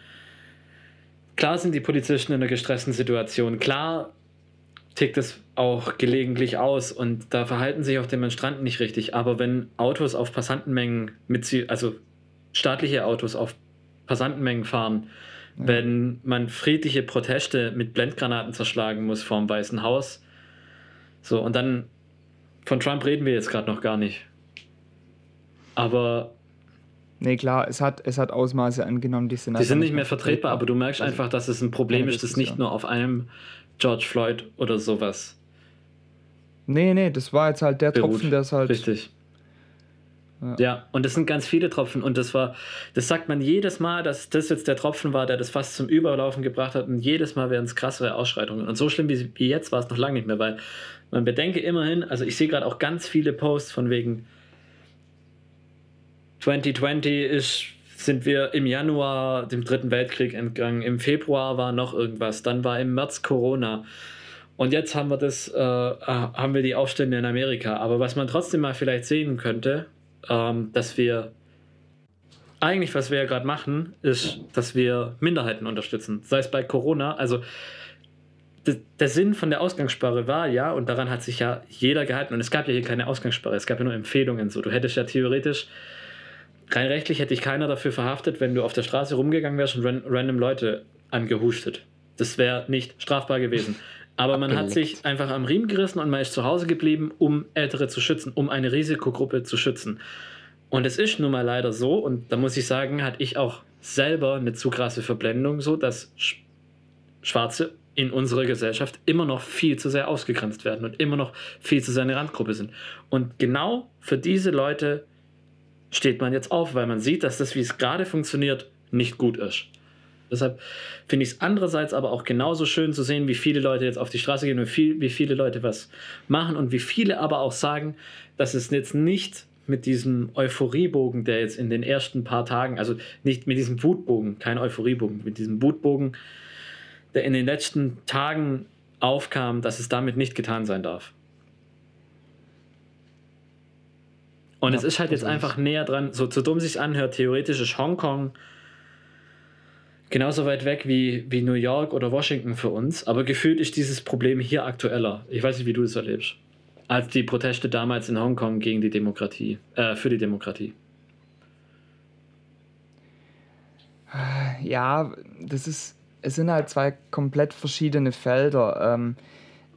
Klar sind die Polizisten in einer gestressten Situation. Klar tickt es auch gelegentlich aus und da verhalten sich auch Demonstranten nicht richtig. Aber wenn Autos auf Passantenmengen mit, also staatliche Autos auf Passantenmengen fahren, wenn man friedliche Proteste mit Blendgranaten zerschlagen muss vorm Weißen Haus. So, und dann von Trump reden wir jetzt gerade noch gar nicht. Aber. Nee, klar, es hat, es hat Ausmaße angenommen, die sind, die sind nicht mehr vertretbar, aber du merkst also, einfach, dass es ein Problem ist, das nicht nur auf einem George Floyd oder sowas. Nee, nee, das war jetzt halt der beruht. Tropfen, der es halt. Richtig. Ja. ja. und das sind ganz viele Tropfen und das war, das sagt man jedes Mal, dass das jetzt der Tropfen war, der das fast zum Überlaufen gebracht hat und jedes Mal werden es krassere Ausschreitungen und so schlimm wie, wie jetzt war es noch lange nicht mehr, weil man bedenke immerhin, also ich sehe gerade auch ganz viele Posts von wegen 2020 ist, sind wir im Januar dem Dritten Weltkrieg entgangen, im Februar war noch irgendwas, dann war im März Corona. Und jetzt haben wir das, äh, haben wir die Aufstände in Amerika. Aber was man trotzdem mal vielleicht sehen könnte, ähm, dass wir eigentlich, was wir ja gerade machen, ist, dass wir Minderheiten unterstützen. Sei es bei Corona, also der Sinn von der Ausgangssperre war ja, und daran hat sich ja jeder gehalten, und es gab ja hier keine Ausgangssperre, es gab ja nur Empfehlungen. So, du hättest ja theoretisch, rein rechtlich hätte ich keiner dafür verhaftet, wenn du auf der Straße rumgegangen wärst und ran, random Leute angehustet. Das wäre nicht strafbar gewesen. Aber man hat sich einfach am Riemen gerissen und man ist zu Hause geblieben, um Ältere zu schützen, um eine Risikogruppe zu schützen. Und es ist nun mal leider so, und da muss ich sagen, hatte ich auch selber eine zu krasse Verblendung, so dass Schwarze in unserer Gesellschaft immer noch viel zu sehr ausgegrenzt werden und immer noch viel zu sehr eine Randgruppe sind. Und genau für diese Leute steht man jetzt auf, weil man sieht, dass das, wie es gerade funktioniert, nicht gut ist. Deshalb finde ich es andererseits aber auch genauso schön zu sehen, wie viele Leute jetzt auf die Straße gehen und viel, wie viele Leute was machen und wie viele aber auch sagen, dass es jetzt nicht mit diesem Euphoriebogen, der jetzt in den ersten paar Tagen, also nicht mit diesem Wutbogen, kein Euphoriebogen, mit diesem Wutbogen, der in den letzten Tagen aufkam, dass es damit nicht getan sein darf. Und ja, es ist halt jetzt einfach näher dran, so zu dumm sich anhört, theoretisch ist Hongkong genauso weit weg wie, wie New York oder Washington für uns. Aber gefühlt ist dieses Problem hier aktueller. Ich weiß nicht, wie du es erlebst. Als die Proteste damals in Hongkong gegen die Demokratie, äh, für die Demokratie. Ja, das ist, es sind halt zwei komplett verschiedene Felder. Ähm,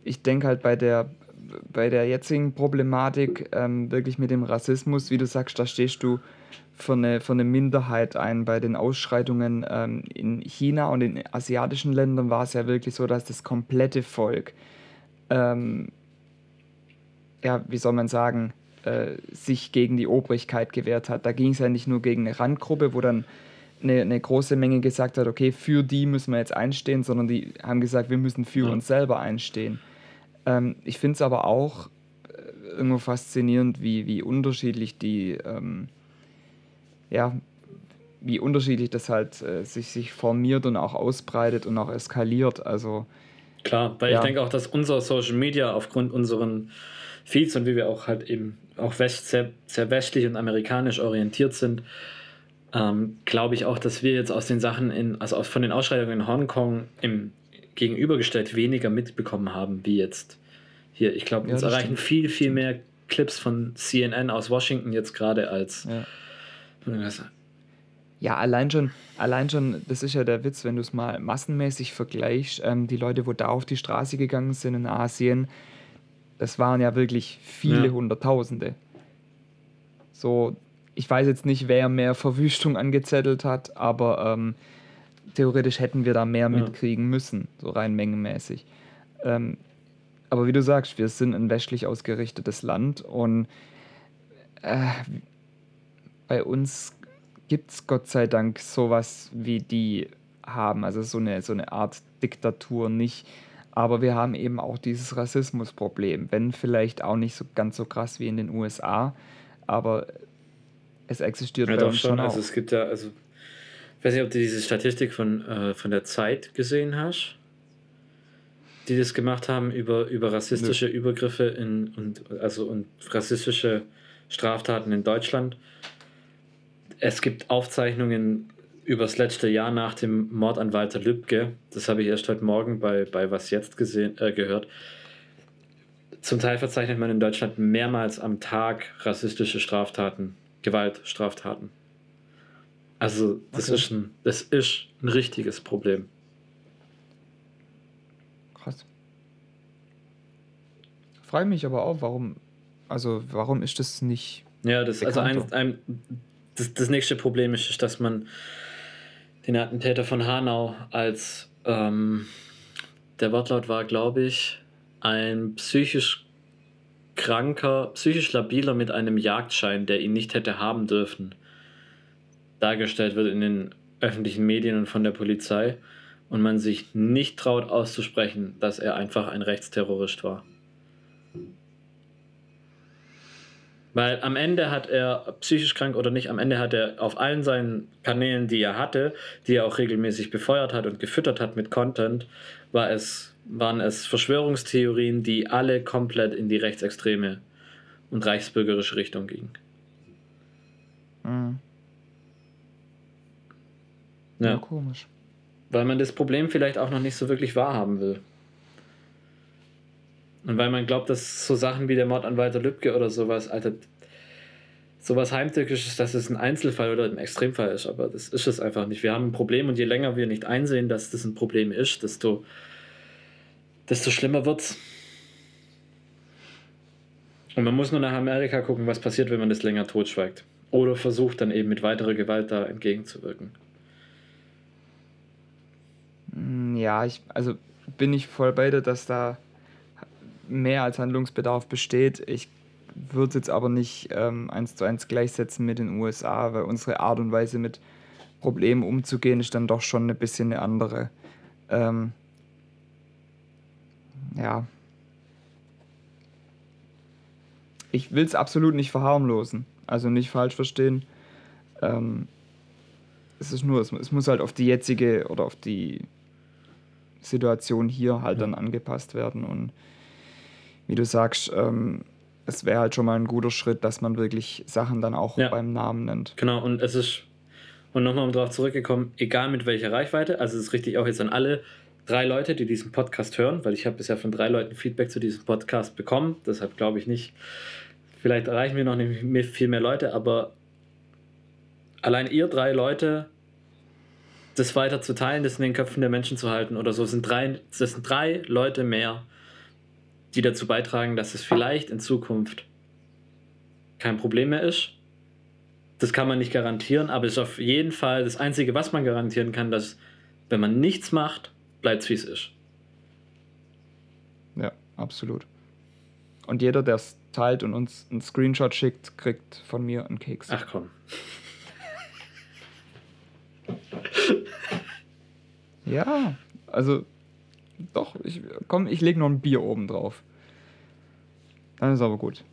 ich denke halt bei der bei der jetzigen Problematik ähm, wirklich mit dem Rassismus, wie du sagst, da stehst du für eine, für eine Minderheit ein. Bei den Ausschreitungen ähm, in China und in asiatischen Ländern war es ja wirklich so, dass das komplette Volk, ähm, ja, wie soll man sagen, äh, sich gegen die Obrigkeit gewehrt hat. Da ging es ja nicht nur gegen eine Randgruppe, wo dann eine, eine, große Menge gesagt hat, okay, für die müssen wir jetzt einstehen, sondern die haben gesagt, wir müssen für ja. uns selber einstehen. Ähm, ich finde es aber auch äh, irgendwo faszinierend, wie, wie unterschiedlich die, ähm, ja, wie unterschiedlich das halt äh, sich, sich formiert und auch ausbreitet und auch eskaliert. Also klar, weil ja. ich denke auch, dass unser Social Media aufgrund unseren Feeds und wie wir auch halt eben auch west, sehr, sehr westlich und amerikanisch orientiert sind, ähm, glaube ich auch, dass wir jetzt aus den Sachen in, also von den Ausschreitungen in Hongkong im gegenübergestellt weniger mitbekommen haben, wie jetzt hier. Ich glaube, uns erreichen stimmt. viel, viel mehr Clips von CNN aus Washington jetzt gerade als. Ja. Ja, allein schon, allein schon, das ist ja der Witz, wenn du es mal massenmäßig vergleichst, ähm, die Leute, wo da auf die Straße gegangen sind in Asien, das waren ja wirklich viele ja. Hunderttausende. So, ich weiß jetzt nicht, wer mehr Verwüstung angezettelt hat, aber ähm, theoretisch hätten wir da mehr mitkriegen müssen, so rein mengenmäßig. Ähm, aber wie du sagst, wir sind ein westlich ausgerichtetes Land und äh, bei uns gibt es Gott sei Dank sowas wie die haben, also so eine, so eine Art Diktatur nicht. Aber wir haben eben auch dieses Rassismusproblem, wenn vielleicht auch nicht so ganz so krass wie in den USA, aber es existiert ja, bei uns schon. schon also es gibt ja, also ich weiß nicht, ob du diese Statistik von, äh, von der Zeit gesehen hast, die das gemacht haben über, über rassistische Nö. Übergriffe in, und, also, und rassistische Straftaten in Deutschland. Es gibt Aufzeichnungen über das letzte Jahr nach dem Mord an Walter Lübcke. Das habe ich erst heute Morgen bei, bei Was Jetzt gesehen, äh, gehört. Zum Teil verzeichnet man in Deutschland mehrmals am Tag rassistische Straftaten Gewaltstraftaten. Also das, okay. ist ein, das ist ein richtiges Problem. Krass. Freue mich aber auch, warum, also warum ist das nicht. Ja, das, also ein, ein, das, das nächste Problem ist, dass man den Attentäter von Hanau als ähm, der Wortlaut war, glaube ich, ein psychisch kranker, psychisch labiler mit einem Jagdschein, der ihn nicht hätte haben dürfen, dargestellt wird in den öffentlichen Medien und von der Polizei und man sich nicht traut auszusprechen, dass er einfach ein Rechtsterrorist war. Weil am Ende hat er, psychisch krank oder nicht, am Ende hat er auf allen seinen Kanälen, die er hatte, die er auch regelmäßig befeuert hat und gefüttert hat mit Content, war es waren es Verschwörungstheorien, die alle komplett in die rechtsextreme und reichsbürgerische Richtung gingen. Mhm. Ja. ja, komisch. Weil man das Problem vielleicht auch noch nicht so wirklich wahrhaben will. Und weil man glaubt, dass so Sachen wie der Mord an Walter Lübcke oder sowas, Alter, sowas Heimtückisches, dass es ein Einzelfall oder ein Extremfall ist. Aber das ist es einfach nicht. Wir haben ein Problem und je länger wir nicht einsehen, dass das ein Problem ist, desto desto schlimmer wird's. Und man muss nur nach Amerika gucken, was passiert, wenn man das länger totschweigt. Oder versucht dann eben mit weiterer Gewalt da entgegenzuwirken. Mm, ja, ich, also bin ich voll bei dir, dass da mehr als Handlungsbedarf besteht. Ich würde es jetzt aber nicht ähm, eins zu eins gleichsetzen mit den USA, weil unsere Art und Weise mit Problemen umzugehen ist dann doch schon ein bisschen eine andere. Ähm, ja. Ich will es absolut nicht verharmlosen. Also nicht falsch verstehen. Ähm, es ist nur, es, es, muss halt auf die jetzige oder auf die Situation hier halt ja. dann angepasst werden. Und wie du sagst, ähm, es wäre halt schon mal ein guter Schritt, dass man wirklich Sachen dann auch ja. beim Namen nennt. Genau, und es ist, und nochmal um darauf zurückgekommen, egal mit welcher Reichweite, also es ist richtig auch jetzt an alle drei Leute, die diesen Podcast hören, weil ich habe bisher von drei Leuten Feedback zu diesem Podcast bekommen. Deshalb glaube ich nicht, vielleicht erreichen wir noch nicht viel mehr Leute, aber allein ihr drei Leute das weiter zu teilen, das in den Köpfen der Menschen zu halten oder so. Es sind drei, das sind drei Leute mehr, die dazu beitragen, dass es vielleicht in Zukunft kein Problem mehr ist. Das kann man nicht garantieren, aber es ist auf jeden Fall das Einzige, was man garantieren kann, dass wenn man nichts macht, bleibt es wie es ist. Ja, absolut. Und jeder, der es teilt und uns einen Screenshot schickt, kriegt von mir einen Keks. Ach komm. Ja, also doch, ich, komm, ich lege noch ein Bier oben drauf. Dann ist aber gut.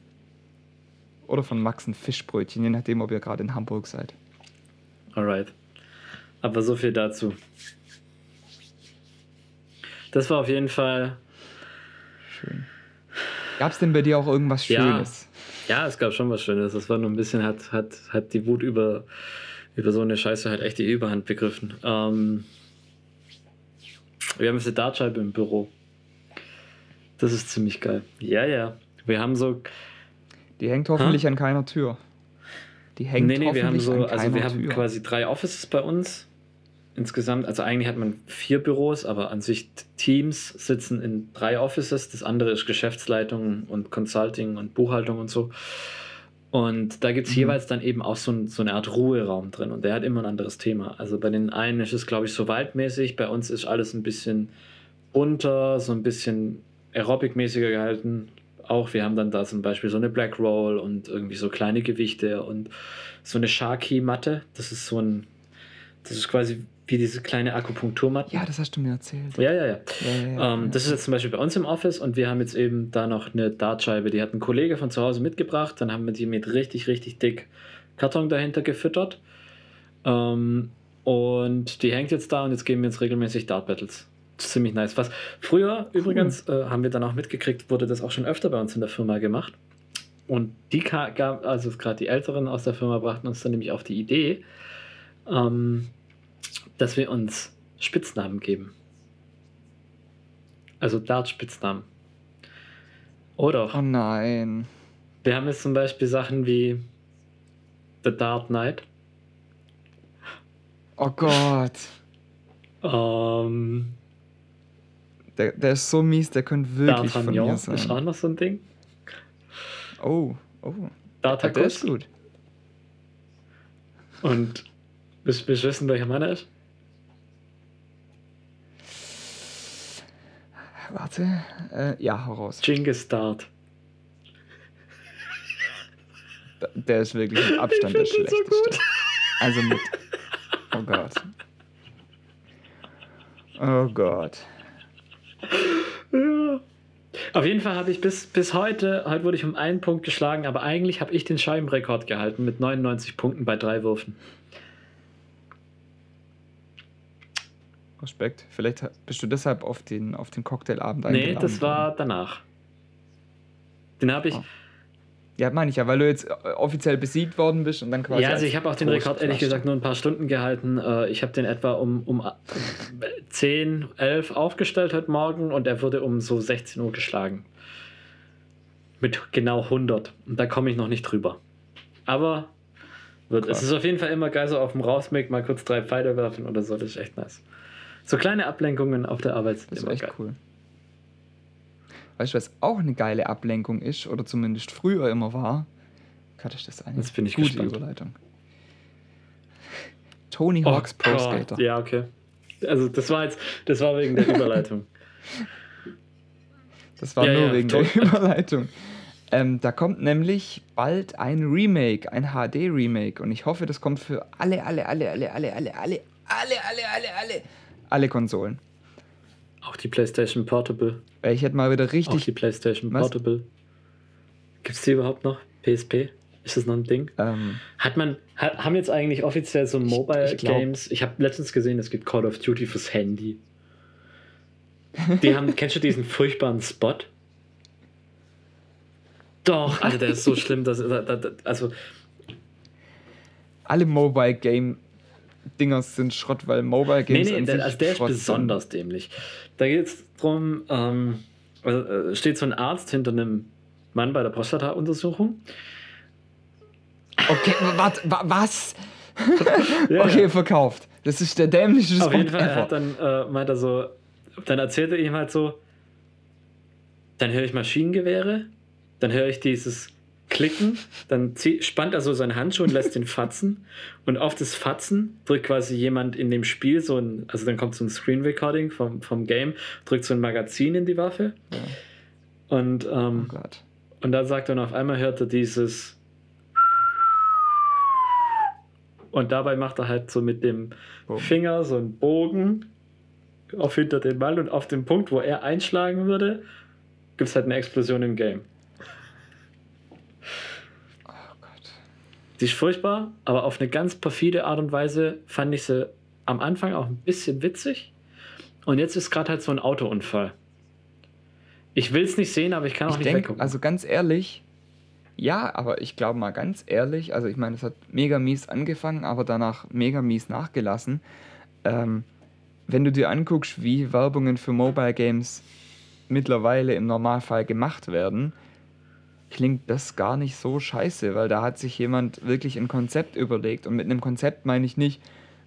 Oder von Max ein Fischbrötchen, je nachdem, ob ihr gerade in Hamburg seid. Alright. Aber so viel dazu. Das war auf jeden Fall. Schön. Gab es denn bei dir auch irgendwas Ja. Schönes? Ja, es gab schon was Schönes. Das war nur ein bisschen, hat, hat, hat die Wut über, über so eine Scheiße halt echt die Überhand begriffen. Ähm, wir haben jetzt eine Dartscheibe im Büro. Das ist ziemlich geil. Ja, ja. Wir haben so. Die hängt hoffentlich an keiner Tür. Die hängt nee, nee, wir haben so. Also, wir haben Tür. quasi drei Offices bei uns. Insgesamt, also eigentlich hat man vier Büros, aber an sich Teams sitzen in drei Offices. Das andere ist Geschäftsleitung und Consulting und Buchhaltung und so. Und da gibt es Mhm. jeweils dann eben auch so, ein, so eine Art Ruheraum drin und der hat immer ein anderes Thema. Also bei den einen ist es, glaube ich, so waldmäßig, bei uns ist alles ein bisschen bunter, so ein bisschen Aerobic-mäßiger gehalten. Auch wir haben dann da zum Beispiel so eine Black Roll und irgendwie so kleine Gewichte und so eine Sharky-Matte. Das ist so ein, das ist quasi wie diese kleine Akupunkturmatte. Ja, das hast du mir erzählt. ja, ja. ja. Ja, ja, Ähm, ja. das ist jetzt zum Beispiel bei uns im Office und wir haben jetzt eben da noch eine Dartscheibe, die hat ein Kollege von zu Hause mitgebracht. Dann haben wir die mit richtig, richtig dick Karton dahinter gefüttert. Ähm, und die hängt jetzt da und jetzt geben wir jetzt regelmäßig Dart-Battles. Ziemlich nice. Was früher übrigens, äh, haben wir dann auch mitgekriegt, wurde das auch schon öfter bei uns in der Firma gemacht. Und die gab, also gerade die Älteren aus der Firma brachten uns dann nämlich auf die Idee, ähm, dass wir uns Spitznamen geben. Also Dart-Spitznamen. Oder Oh nein. wir haben jetzt zum Beispiel Sachen wie The Dart Knight. Oh Gott. Ähm, Der, der ist so mies, der könnte wirklich von mir ist auch sein. noch so ein Ding. Oh, oh. Der Dartakus. ist gut. Und willst willst du wissen, welcher meiner ist? Warte. Äh, ja, hau raus. Genghis Dart. Da- Der ist wirklich mit Abstand der den so schlechteste. Also mit. Oh Gott. Oh Gott. Ja. Auf jeden Fall habe ich bis, bis heute, heute wurde ich um einen Punkt geschlagen, aber eigentlich habe ich den Scheibenrekord gehalten mit 99 Punkten bei drei Würfen. Respekt. Vielleicht bist du deshalb auf den, auf den Cocktailabend Nee, eingeladen das war danach. Den habe ich. Oh. Ja, meine ich ja, weil du jetzt äh, offiziell besiegt worden bist und dann quasi. Ja, also als ich habe auch den Prost Rekord ehrlich gesagt nur ein paar Stunden gehalten. Äh, Ich habe den etwa um, um 10, 11 aufgestellt heute Morgen und er wurde um so 16 Uhr geschlagen. Mit genau 100. Und da komme ich noch nicht drüber. Aber wird, es ist auf jeden Fall immer geil, so auf dem Rausmig mal kurz drei Pfeile werfen oder so. Das ist echt nice. So kleine Ablenkungen auf der Arbeit sind Das ist echt geil. cool. Weißt du, was auch eine geile Ablenkung ist, oder zumindest früher immer war? Gott, ist das eine Jetzt bin ich gute gespannt. Überleitung. Tony Hawk's Pro Gott. Skater. Ja, okay. Also das war jetzt, das war wegen der Überleitung. Das war Ja, nur ja, wegen der Überleitung. Ähm, da kommt nämlich bald ein Remake, ein HD-Remake. Und ich hoffe, das kommt für alle, alle, alle, alle, alle, alle, alle, alle, alle, alle, alle, alle Konsolen. Auch die PlayStation Portable. Ich hätte mal wieder Auch richtig. die PlayStation Was? Portable. Gibt es die überhaupt noch? PSP? Ist das noch ein Ding? Ähm, Hat man, hat, haben jetzt eigentlich offiziell so Mobile ich glaub- Games? Ich habe letztens gesehen, es gibt Call of Duty fürs Handy. Die haben, kennst du diesen furchtbaren Spot? Doch, Alter, der ist so schlimm, dass, da- da- da- also, alle Mobile Game Dinger sind Schrott, weil Mobile nee, Games nee, an der, also der ist Schrott sind. besonders dämlich. Da geht es darum, ähm, also, äh, steht so ein Arzt hinter einem Mann bei der Prostata-Untersuchung. Okay, warte, wa was? Ja, okay, ja. verkauft. Das ist der dämlichste Auf jeden Fall, er ever. hat dann, äh, meint er so, dann erzählt er ihm halt so, dann höre ich Maschinengewehre, dann höre ich dieses Klicken, dann spannt er so seinen Handschuh und lässt den fatzen und auf das Fatzen drückt quasi jemand in dem Spiel so ein, also dann kommt so ein Screen Recording vom, vom Game, drückt so ein Magazin in die Waffe und, Oh ähm, Gott. und dann sagt er, und auf einmal hört er dieses und dabei macht er halt so mit dem Boom. Finger so einen Bogen auf hinter den Ball und auf dem Punkt, wo er einschlagen würde, gibt es halt eine Explosion im Game. Oh Gott. Die ist furchtbar, aber auf eine ganz perfide Art und Weise fand ich sie am Anfang auch ein bisschen witzig. Und jetzt ist gerade halt so ein Autounfall. Ich will es nicht sehen, aber ich kann auch Ich nicht denke, weggucken. also ganz ehrlich, ja, aber ich glaube mal ganz ehrlich, also ich meine, es hat mega mies angefangen, aber danach mega mies nachgelassen. Ähm, wenn du dir anguckst, wie Werbungen für Mobile Games mittlerweile im Normalfall gemacht werden, klingt das gar nicht so scheiße, weil da hat sich jemand wirklich ein Konzept überlegt. Und mit einem Konzept meine ich nicht,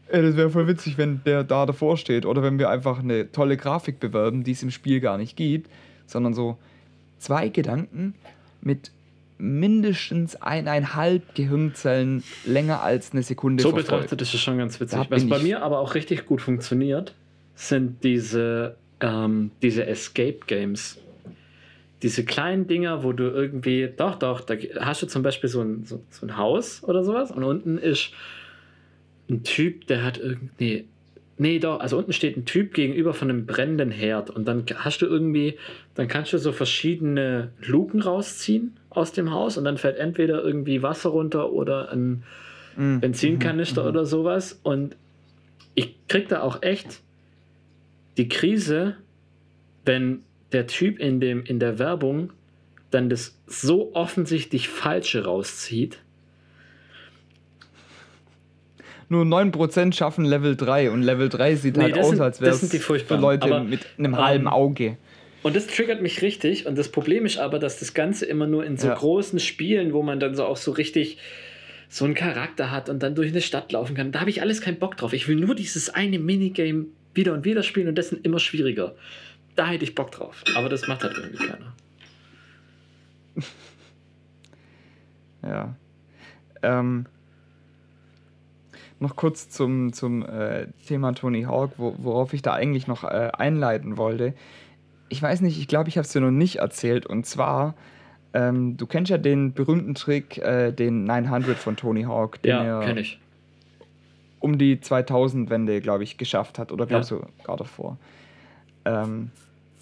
ey, das wäre voll witzig, wenn der da davor steht oder wenn wir einfach eine tolle Grafik bewerben, die es im Spiel gar nicht gibt, sondern so zwei Gedanken mit mindestens eineinhalb Gehirnzellen länger als eine Sekunde so verfolgt. betrachtet ist es schon ganz witzig. Da Was bei mir aber auch richtig gut funktioniert, sind diese, ähm, diese Escape Games. Diese kleinen Dinger, wo du irgendwie, doch, doch, da hast du zum Beispiel so ein, so, so ein Haus oder sowas und unten ist ein Typ, der hat irgendwie, nee, doch, also unten steht ein Typ gegenüber von einem brennenden Herd und dann hast du irgendwie, dann kannst du so verschiedene Luken rausziehen aus dem Haus und dann fällt entweder irgendwie Wasser runter oder ein Mhm. Benzinkanister Mhm. oder sowas. Und ich krieg da auch echt die Krise, wenn der Typ in, dem, in der Werbung dann das so offensichtlich Falsche rauszieht. Nur 9% schaffen Level 3 und Level 3 sieht Nee, halt aus, sind- als wäre es für furchtbaren. Leute Aber, mit einem ähm, halben Auge. Und das triggert mich richtig. Und das Problem ist aber, dass das Ganze immer nur in so Ja. großen Spielen, wo man dann so auch so richtig so einen Charakter hat und dann durch eine Stadt laufen kann. Da habe ich alles keinen Bock drauf. Ich will nur dieses eine Minigame wieder und wieder spielen und das sind immer schwieriger. Da hätte ich Bock drauf. Aber das macht halt irgendwie keiner. Ja. Ähm, noch kurz zum, zum äh, Thema Tony Hawk, wo, worauf ich da eigentlich noch äh, einleiten wollte. Ich weiß nicht, ich glaube, ich habe es dir noch nicht erzählt. Und zwar, ähm, du kennst ja den berühmten Trick, äh, den 900 von Tony Hawk, den Ja, er um die 2000-Wende, glaube ich, geschafft hat. Oder glaube Ja. sogar davor. Ähm,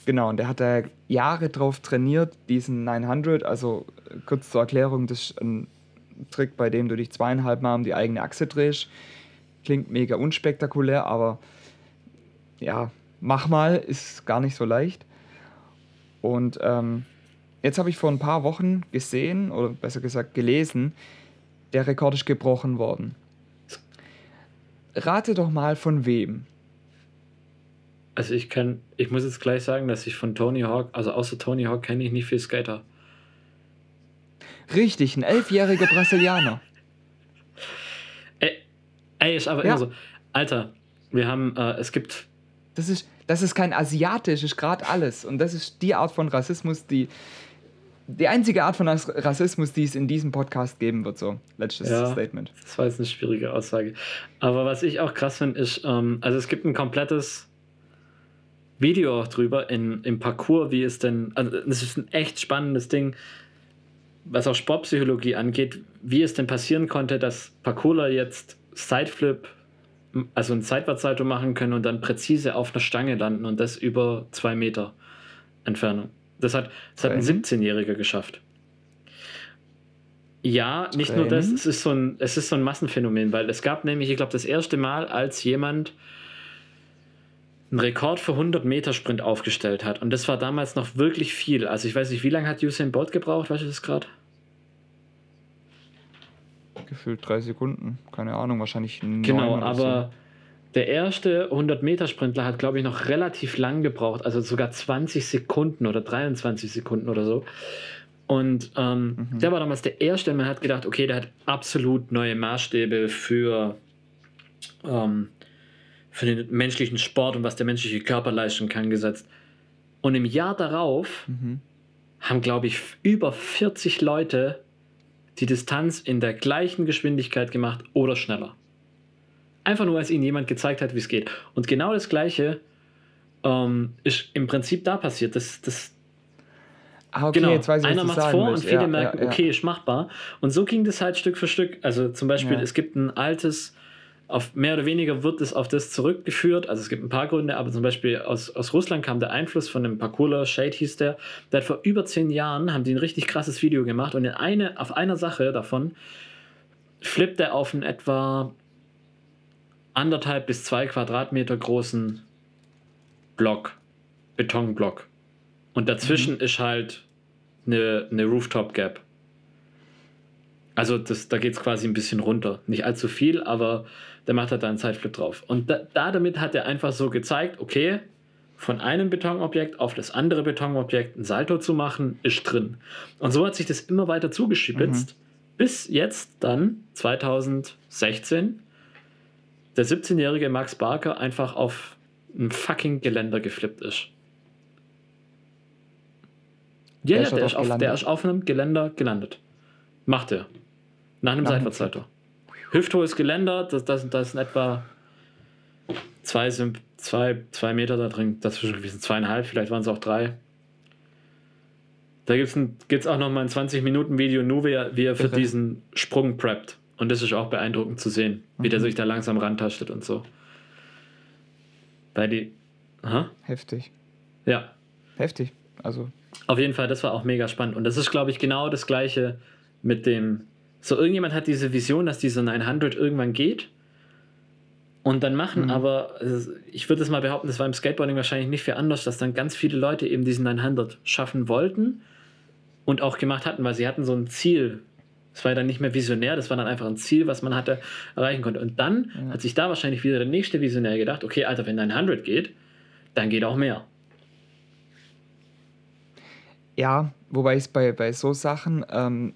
genau, und der hat da Jahre drauf trainiert, diesen 900. Also kurz zur Erklärung, das ist ein Trick, bei dem du dich zweieinhalb Mal um die eigene Achse drehst. Klingt mega unspektakulär, aber ja, mach mal, ist gar nicht so leicht. Und ähm, jetzt habe ich vor ein paar Wochen gesehen, oder besser gesagt gelesen, der Rekord ist gebrochen worden. Rate doch mal von wem. Also ich kann, ich muss jetzt gleich sagen, dass ich von Tony Hawk, also außer Tony Hawk kenne ich nicht viel Skater. Richtig, ein elfjähriger Brasilianer. Ey, ey ist aber Ja. immer so. Alter, wir haben, äh, es gibt Das ist, das ist kein asiatisch, ist gerade alles. Und das ist die Art von Rassismus, die. Die einzige Art von Ras- Rassismus, die es in diesem Podcast geben wird, so. Letztes Ja. Statement. Das war jetzt eine schwierige Aussage. Aber was ich auch krass finde, ist, ähm, also es gibt ein komplettes Video auch drüber in, im Parcours, wie es denn, also das ist ein echt spannendes Ding, was auch Sportpsychologie angeht, wie es denn passieren konnte, dass Parkourler jetzt Sideflip, also ein Seitwärtssalto machen können und dann präzise auf einer Stange landen und das über zwei Meter Entfernung. Das hat, das hat ein Training? 17-Jähriger geschafft. Ja, nicht nur das, es ist, so ein, es ist so ein Massenphänomen, weil es gab nämlich, ich glaube, das erste Mal, als jemand einen Rekord für 100 Meter Sprint aufgestellt hat. Und das war damals noch wirklich viel. Also ich weiß nicht, wie lange hat Usain Bolt gebraucht, weißt du das gerade? Gefühlt drei Sekunden. Keine Ahnung, wahrscheinlich neun Genau, aber der erste 100-Meter-Sprintler hat, glaube ich, noch relativ lang gebraucht, also sogar 20 Sekunden oder 23 Sekunden oder so. Und ähm, Mhm. der war damals der erste und man hat gedacht, okay, der hat absolut neue Maßstäbe für, ähm, für den menschlichen Sport und was der menschliche Körper leisten kann, gesetzt. Und im Jahr darauf Mhm. haben, glaube ich, über 40 Leute die Distanz in der gleichen Geschwindigkeit gemacht oder schneller. Einfach nur, weil es ihnen jemand gezeigt hat, wie es geht. Und genau das Gleiche ähm, ist im Prinzip da passiert. Das, das, Ah, okay, genau, jetzt weiß ich, einer macht sagen vor und viele Ja, merken, ja, ja. okay, ist machbar. Und so ging das halt Stück für Stück. Also zum Beispiel, es gibt ein altes, auf mehr oder weniger wird es auf das zurückgeführt. Also es gibt ein paar Gründe, aber zum Beispiel aus, aus Russland kam der Einfluss von dem Parkourler, Shade hieß der. Der hat vor über zehn Jahren, haben die ein richtig krasses Video gemacht und in eine, auf einer Sache davon flippt er auf einen etwa anderthalb bis zwei Quadratmeter großen Block, Betonblock. Und dazwischen ist halt eine, eine Rooftop Gap. Also das, da geht es quasi ein bisschen runter. Nicht allzu viel, aber der macht halt da einen Sideflip drauf. Und da, da damit hat er einfach so gezeigt, okay, von einem Betonobjekt auf das andere Betonobjekt ein Salto zu machen, ist drin. Und so hat sich das immer weiter zugespitzt, bis jetzt dann 2016 der 17-jährige Max Barker einfach auf ein fucking Geländer geflippt ist. Ja, Der ja, ist der, ist auf, der ist auf einem Geländer gelandet. Macht er. Nach einem Nach Seitwärtssalto. Hüfthohes Geländer, das, das, das sind etwa zwei, zwei, zwei Meter da drin, dazwischen gewesen, zweieinhalb, vielleicht waren es auch drei. Da gibt es auch noch mal ein 20-Minuten-Video, nur wie er, wie er für Irre. diesen Sprung preppt. Und das ist auch beeindruckend zu sehen, wie der Mhm. sich da langsam rantastet und so. Weil die. Aha, Heftig. ja, Heftig. Also, auf jeden Fall, das war auch mega spannend. Und das ist, glaube ich, genau das Gleiche mit dem. So, irgendjemand hat diese Vision, dass diese 900 irgendwann geht. Und dann machen Mhm. aber, also ich würde es mal behaupten, das war im Skateboarding wahrscheinlich nicht viel anders, dass dann ganz viele Leute eben diesen 900 schaffen wollten und auch gemacht hatten, weil sie hatten so ein Ziel. Es war ja dann nicht mehr visionär, das war dann einfach ein Ziel, was man hatte, erreichen konnte. Und dann Ja. hat sich da wahrscheinlich wieder der nächste Visionär gedacht, okay, Alter, wenn 900 geht, dann geht auch mehr. ja, wobei ich es bei, bei so Sachen ähm,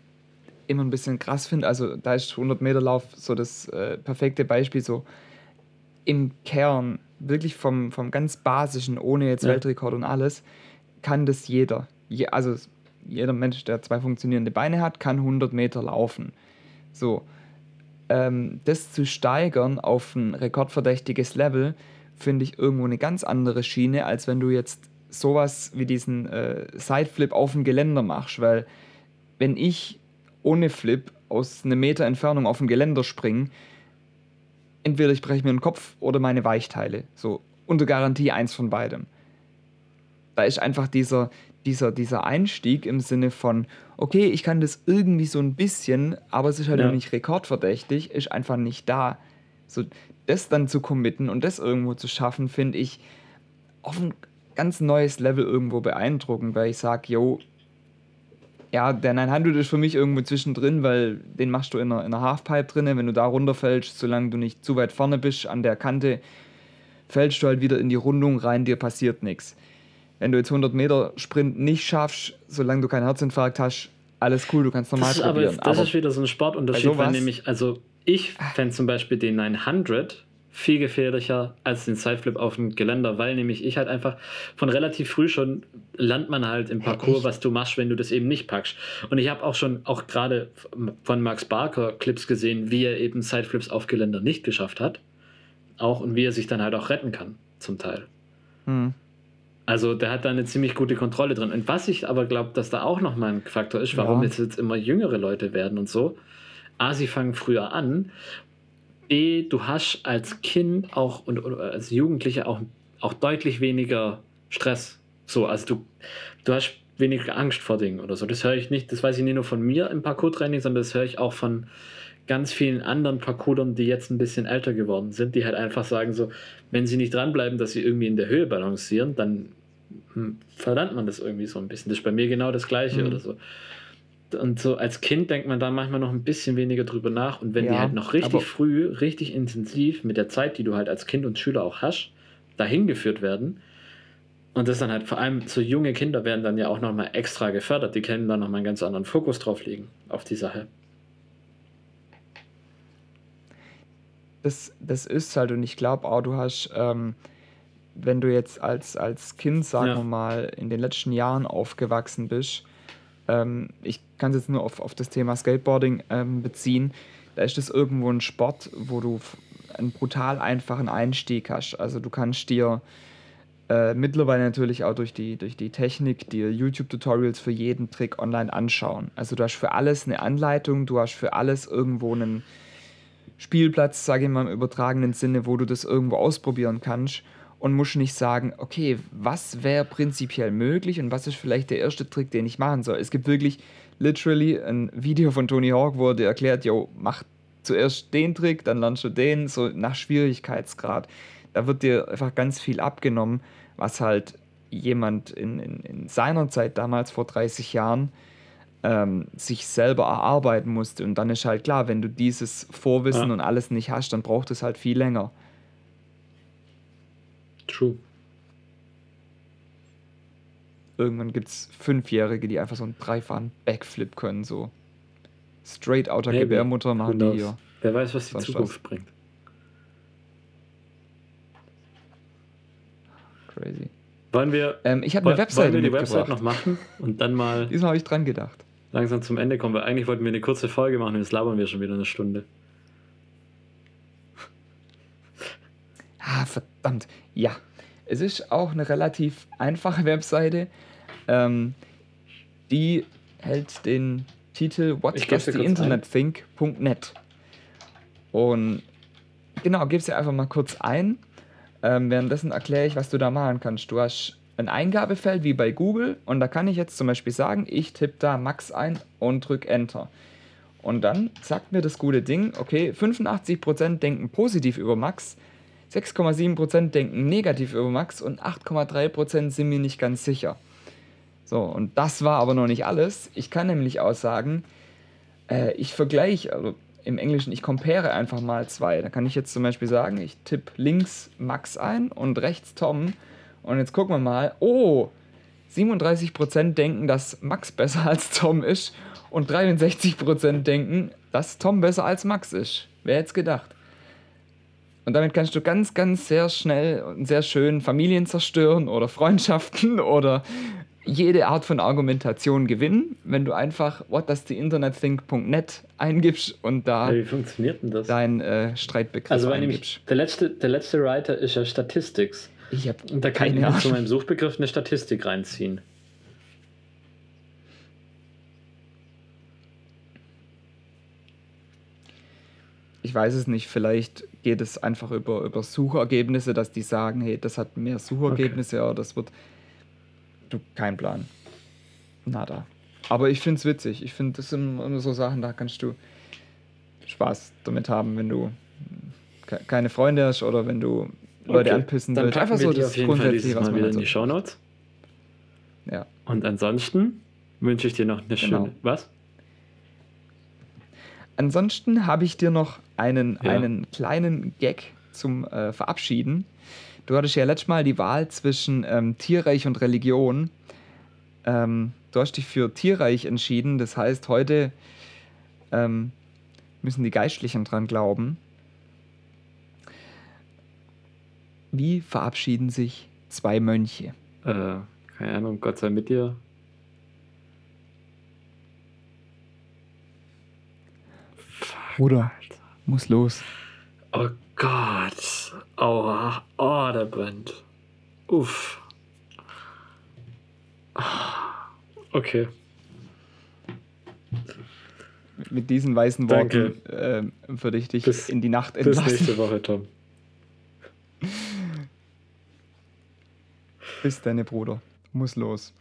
immer ein bisschen krass finde. Also, da ist 100 Meter Lauf so das äh, perfekte Beispiel. So im Kern, wirklich vom, vom ganz Basischen, ohne jetzt Ja. Weltrekord und alles, kann das jeder. Je, also, jeder Mensch, der zwei funktionierende Beine hat, kann 100 Meter laufen. So. Ähm, das zu steigern auf ein rekordverdächtiges Level, finde ich irgendwo eine ganz andere Schiene, als wenn du jetzt sowas wie diesen äh, Sideflip auf dem Geländer machst. Weil, wenn ich ohne Flip aus einem Meter Entfernung auf dem Geländer springe, entweder ich breche mir den Kopf oder meine Weichteile. So, unter Garantie eins von beidem. Da ist einfach dieser, dieser, dieser Einstieg im Sinne von, okay, ich kann das irgendwie so ein bisschen, aber es ist halt Ja. nicht rekordverdächtig, ist einfach nicht da. So, das dann zu committen und das irgendwo zu schaffen, finde ich auf ein ganz neues Level irgendwo beeindruckend, weil ich sage, yo, ja, der 900 ist für mich irgendwo zwischendrin, weil den machst du in einer, in einer Halfpipe drinne, wenn du da runterfällst, solange du nicht zu weit vorne bist an der Kante, fällst du halt wieder in die Rundung rein, dir passiert nichts. Wenn du jetzt 100 Meter Sprint nicht schaffst, solange du keinen Herzinfarkt hast, alles cool, du kannst normal Das ist aber, probieren. das ist wieder so ein Sportunterschied, weil nämlich, also ich fände zum Beispiel den 900 viel gefährlicher als den Sideflip auf dem Geländer, weil nämlich ich halt einfach von relativ früh schon lernt man halt im Parcours, was du machst, wenn du das eben nicht packst. Und ich habe auch schon, auch gerade von Max Barker Clips gesehen, wie er eben Sideflips auf Geländer nicht geschafft hat. Auch und wie er sich dann halt auch retten kann, zum Teil. hm. Also der hat da eine ziemlich gute Kontrolle drin. Und was ich aber glaube, dass da auch nochmal ein Faktor ist, warum Ja. jetzt, jetzt immer jüngere Leute werden und so. A, sie fangen früher an. B, du hast als Kind auch und, und als Jugendlicher auch, auch deutlich weniger Stress. So, also du, du hast weniger Angst vor Dingen oder so. Das höre ich nicht, das weiß ich nicht nur von mir im Parcours-Training, sondern das höre ich auch von ganz vielen anderen Parkourern, die jetzt ein bisschen älter geworden sind, die halt einfach sagen so, wenn sie nicht dranbleiben, dass sie irgendwie in der Höhe balancieren, dann hm, verlernt man das irgendwie so ein bisschen. Das ist bei mir genau das Gleiche Mhm. oder so. Und so als Kind denkt man da manchmal noch ein bisschen weniger drüber nach. Und wenn die Ja, halt noch richtig früh, richtig intensiv mit der Zeit, die du halt als Kind und Schüler auch hast, dahin geführt werden. Und das dann halt vor allem so junge Kinder werden dann ja auch nochmal extra gefördert. Die können dann nochmal einen ganz anderen Fokus drauf legen auf die Sache. das, das ist halt und ich glaube auch, du hast, ähm, wenn du jetzt als, als Kind, sagen Ja. wir mal, in den letzten Jahren aufgewachsen bist, ähm, ich kann es jetzt nur auf, auf das Thema Skateboarding ähm, beziehen, da ist das irgendwo ein Sport, wo du einen brutal einfachen Einstieg hast. Also du kannst dir äh, mittlerweile natürlich auch durch die, durch die Technik dir YouTube-Tutorials für jeden Trick online anschauen. Also du hast für alles eine Anleitung, du hast für alles irgendwo einen Spielplatz, sage ich mal im übertragenen Sinne, wo du das irgendwo ausprobieren kannst und musst nicht sagen, okay, was wäre prinzipiell möglich und was ist vielleicht der erste Trick, den ich machen soll. Es gibt wirklich literally ein Video von Tony Hawk, wo er dir erklärt, yo, mach zuerst den Trick, dann lernst du den, so nach Schwierigkeitsgrad. Da wird dir einfach ganz viel abgenommen, was halt jemand in, in, in seiner Zeit damals vor 30 Jahren ähm, sich selber erarbeiten musste. Und dann ist halt klar, wenn du dieses Vorwissen Ja. und alles nicht hast, dann braucht es halt viel länger. True. Irgendwann gibt es Fünfjährige, die einfach so einen dreifachen Backflip können, so straight outer Maybe. Gebärmutter machen die hier. Wer weiß, was die Zukunft bringt. Crazy. Wollen wir, Ähm, ich habe wollen, eine Webseite wollen wir die. Website noch machen und dann mal Diesmal habe ich dran gedacht. langsam zum Ende kommen? Weil eigentlich wollten wir eine kurze Folge machen und jetzt labern wir schon wieder eine Stunde. Ah, verdammt. Ja, es ist auch eine relativ einfache Webseite. Ähm, die hält den Titel What does the Internet think.net. Und genau, gib sie einfach mal kurz ein. Ähm, währenddessen erkläre ich, was du da machen kannst. Du hast ein Eingabefeld wie bei Google und da kann ich jetzt zum Beispiel sagen, ich tippe da Max ein und drücke Enter. Und dann sagt mir das gute Ding, okay, 85% denken positiv über Max, 6,7% denken negativ über Max und 8,3% sind mir nicht ganz sicher. So, und das war aber noch nicht alles. Ich kann nämlich auch sagen, äh, ich vergleiche, also im Englischen, ich compare einfach mal zwei. Da kann ich jetzt zum Beispiel sagen, ich tippe links Max ein und rechts Tom. Und jetzt gucken wir mal, oh, 37% denken, dass Max besser als Tom ist und 63% denken, dass Tom besser als Max ist. Wer hätte es gedacht? Und damit kannst du ganz, ganz sehr schnell und sehr schön Familien zerstören oder Freundschaften oder jede Art von Argumentation gewinnen, wenn du einfach whatdoestheinternet.net eingibst und da wie funktioniert denn das? deinen äh, Streitbegriff also, eingibst. der letzte, der letzte Writer ist ja Statistics. Ich habe Und da kann ich mir zu meinem Suchbegriff eine Statistik reinziehen. Ich weiß es nicht, vielleicht geht es einfach über, über Suchergebnisse, dass die sagen, hey, das hat mehr Suchergebnisse oder das wird. Du, kein Plan. Nada. Aber ich finde es witzig. Ich finde, das sind immer so Sachen, da kannst du Spaß damit haben, wenn du ke- keine Freunde hast oder wenn du Leute Okay, anpissen Dann willst. Einfach so das auf jeden Fall dieses was Mal wieder halt in die Shownotes. Ja. Und ansonsten wünsche ich dir noch eine Genau. schöne... Was? Ansonsten habe ich dir noch einen, Ja. einen kleinen Gag zum äh, Verabschieden. Du hattest ja letztes Mal die Wahl zwischen ähm, Tierreich und Religion. Ähm, du hast dich für Tierreich entschieden. Das heißt, heute ähm, müssen die Geistlichen dran glauben. Wie verabschieden sich zwei Mönche? Äh, keine Ahnung, Gott sei mit dir. Bruder, muss los. Oh Gott. Aua. Oh, der brennt. Uff. Okay. Mit diesen weißen Danke. Worten ähm, würde ich dich Bis- in die Nacht Bis entlassen. nächste Woche, Tom. Bis deine Bruder. Muss los.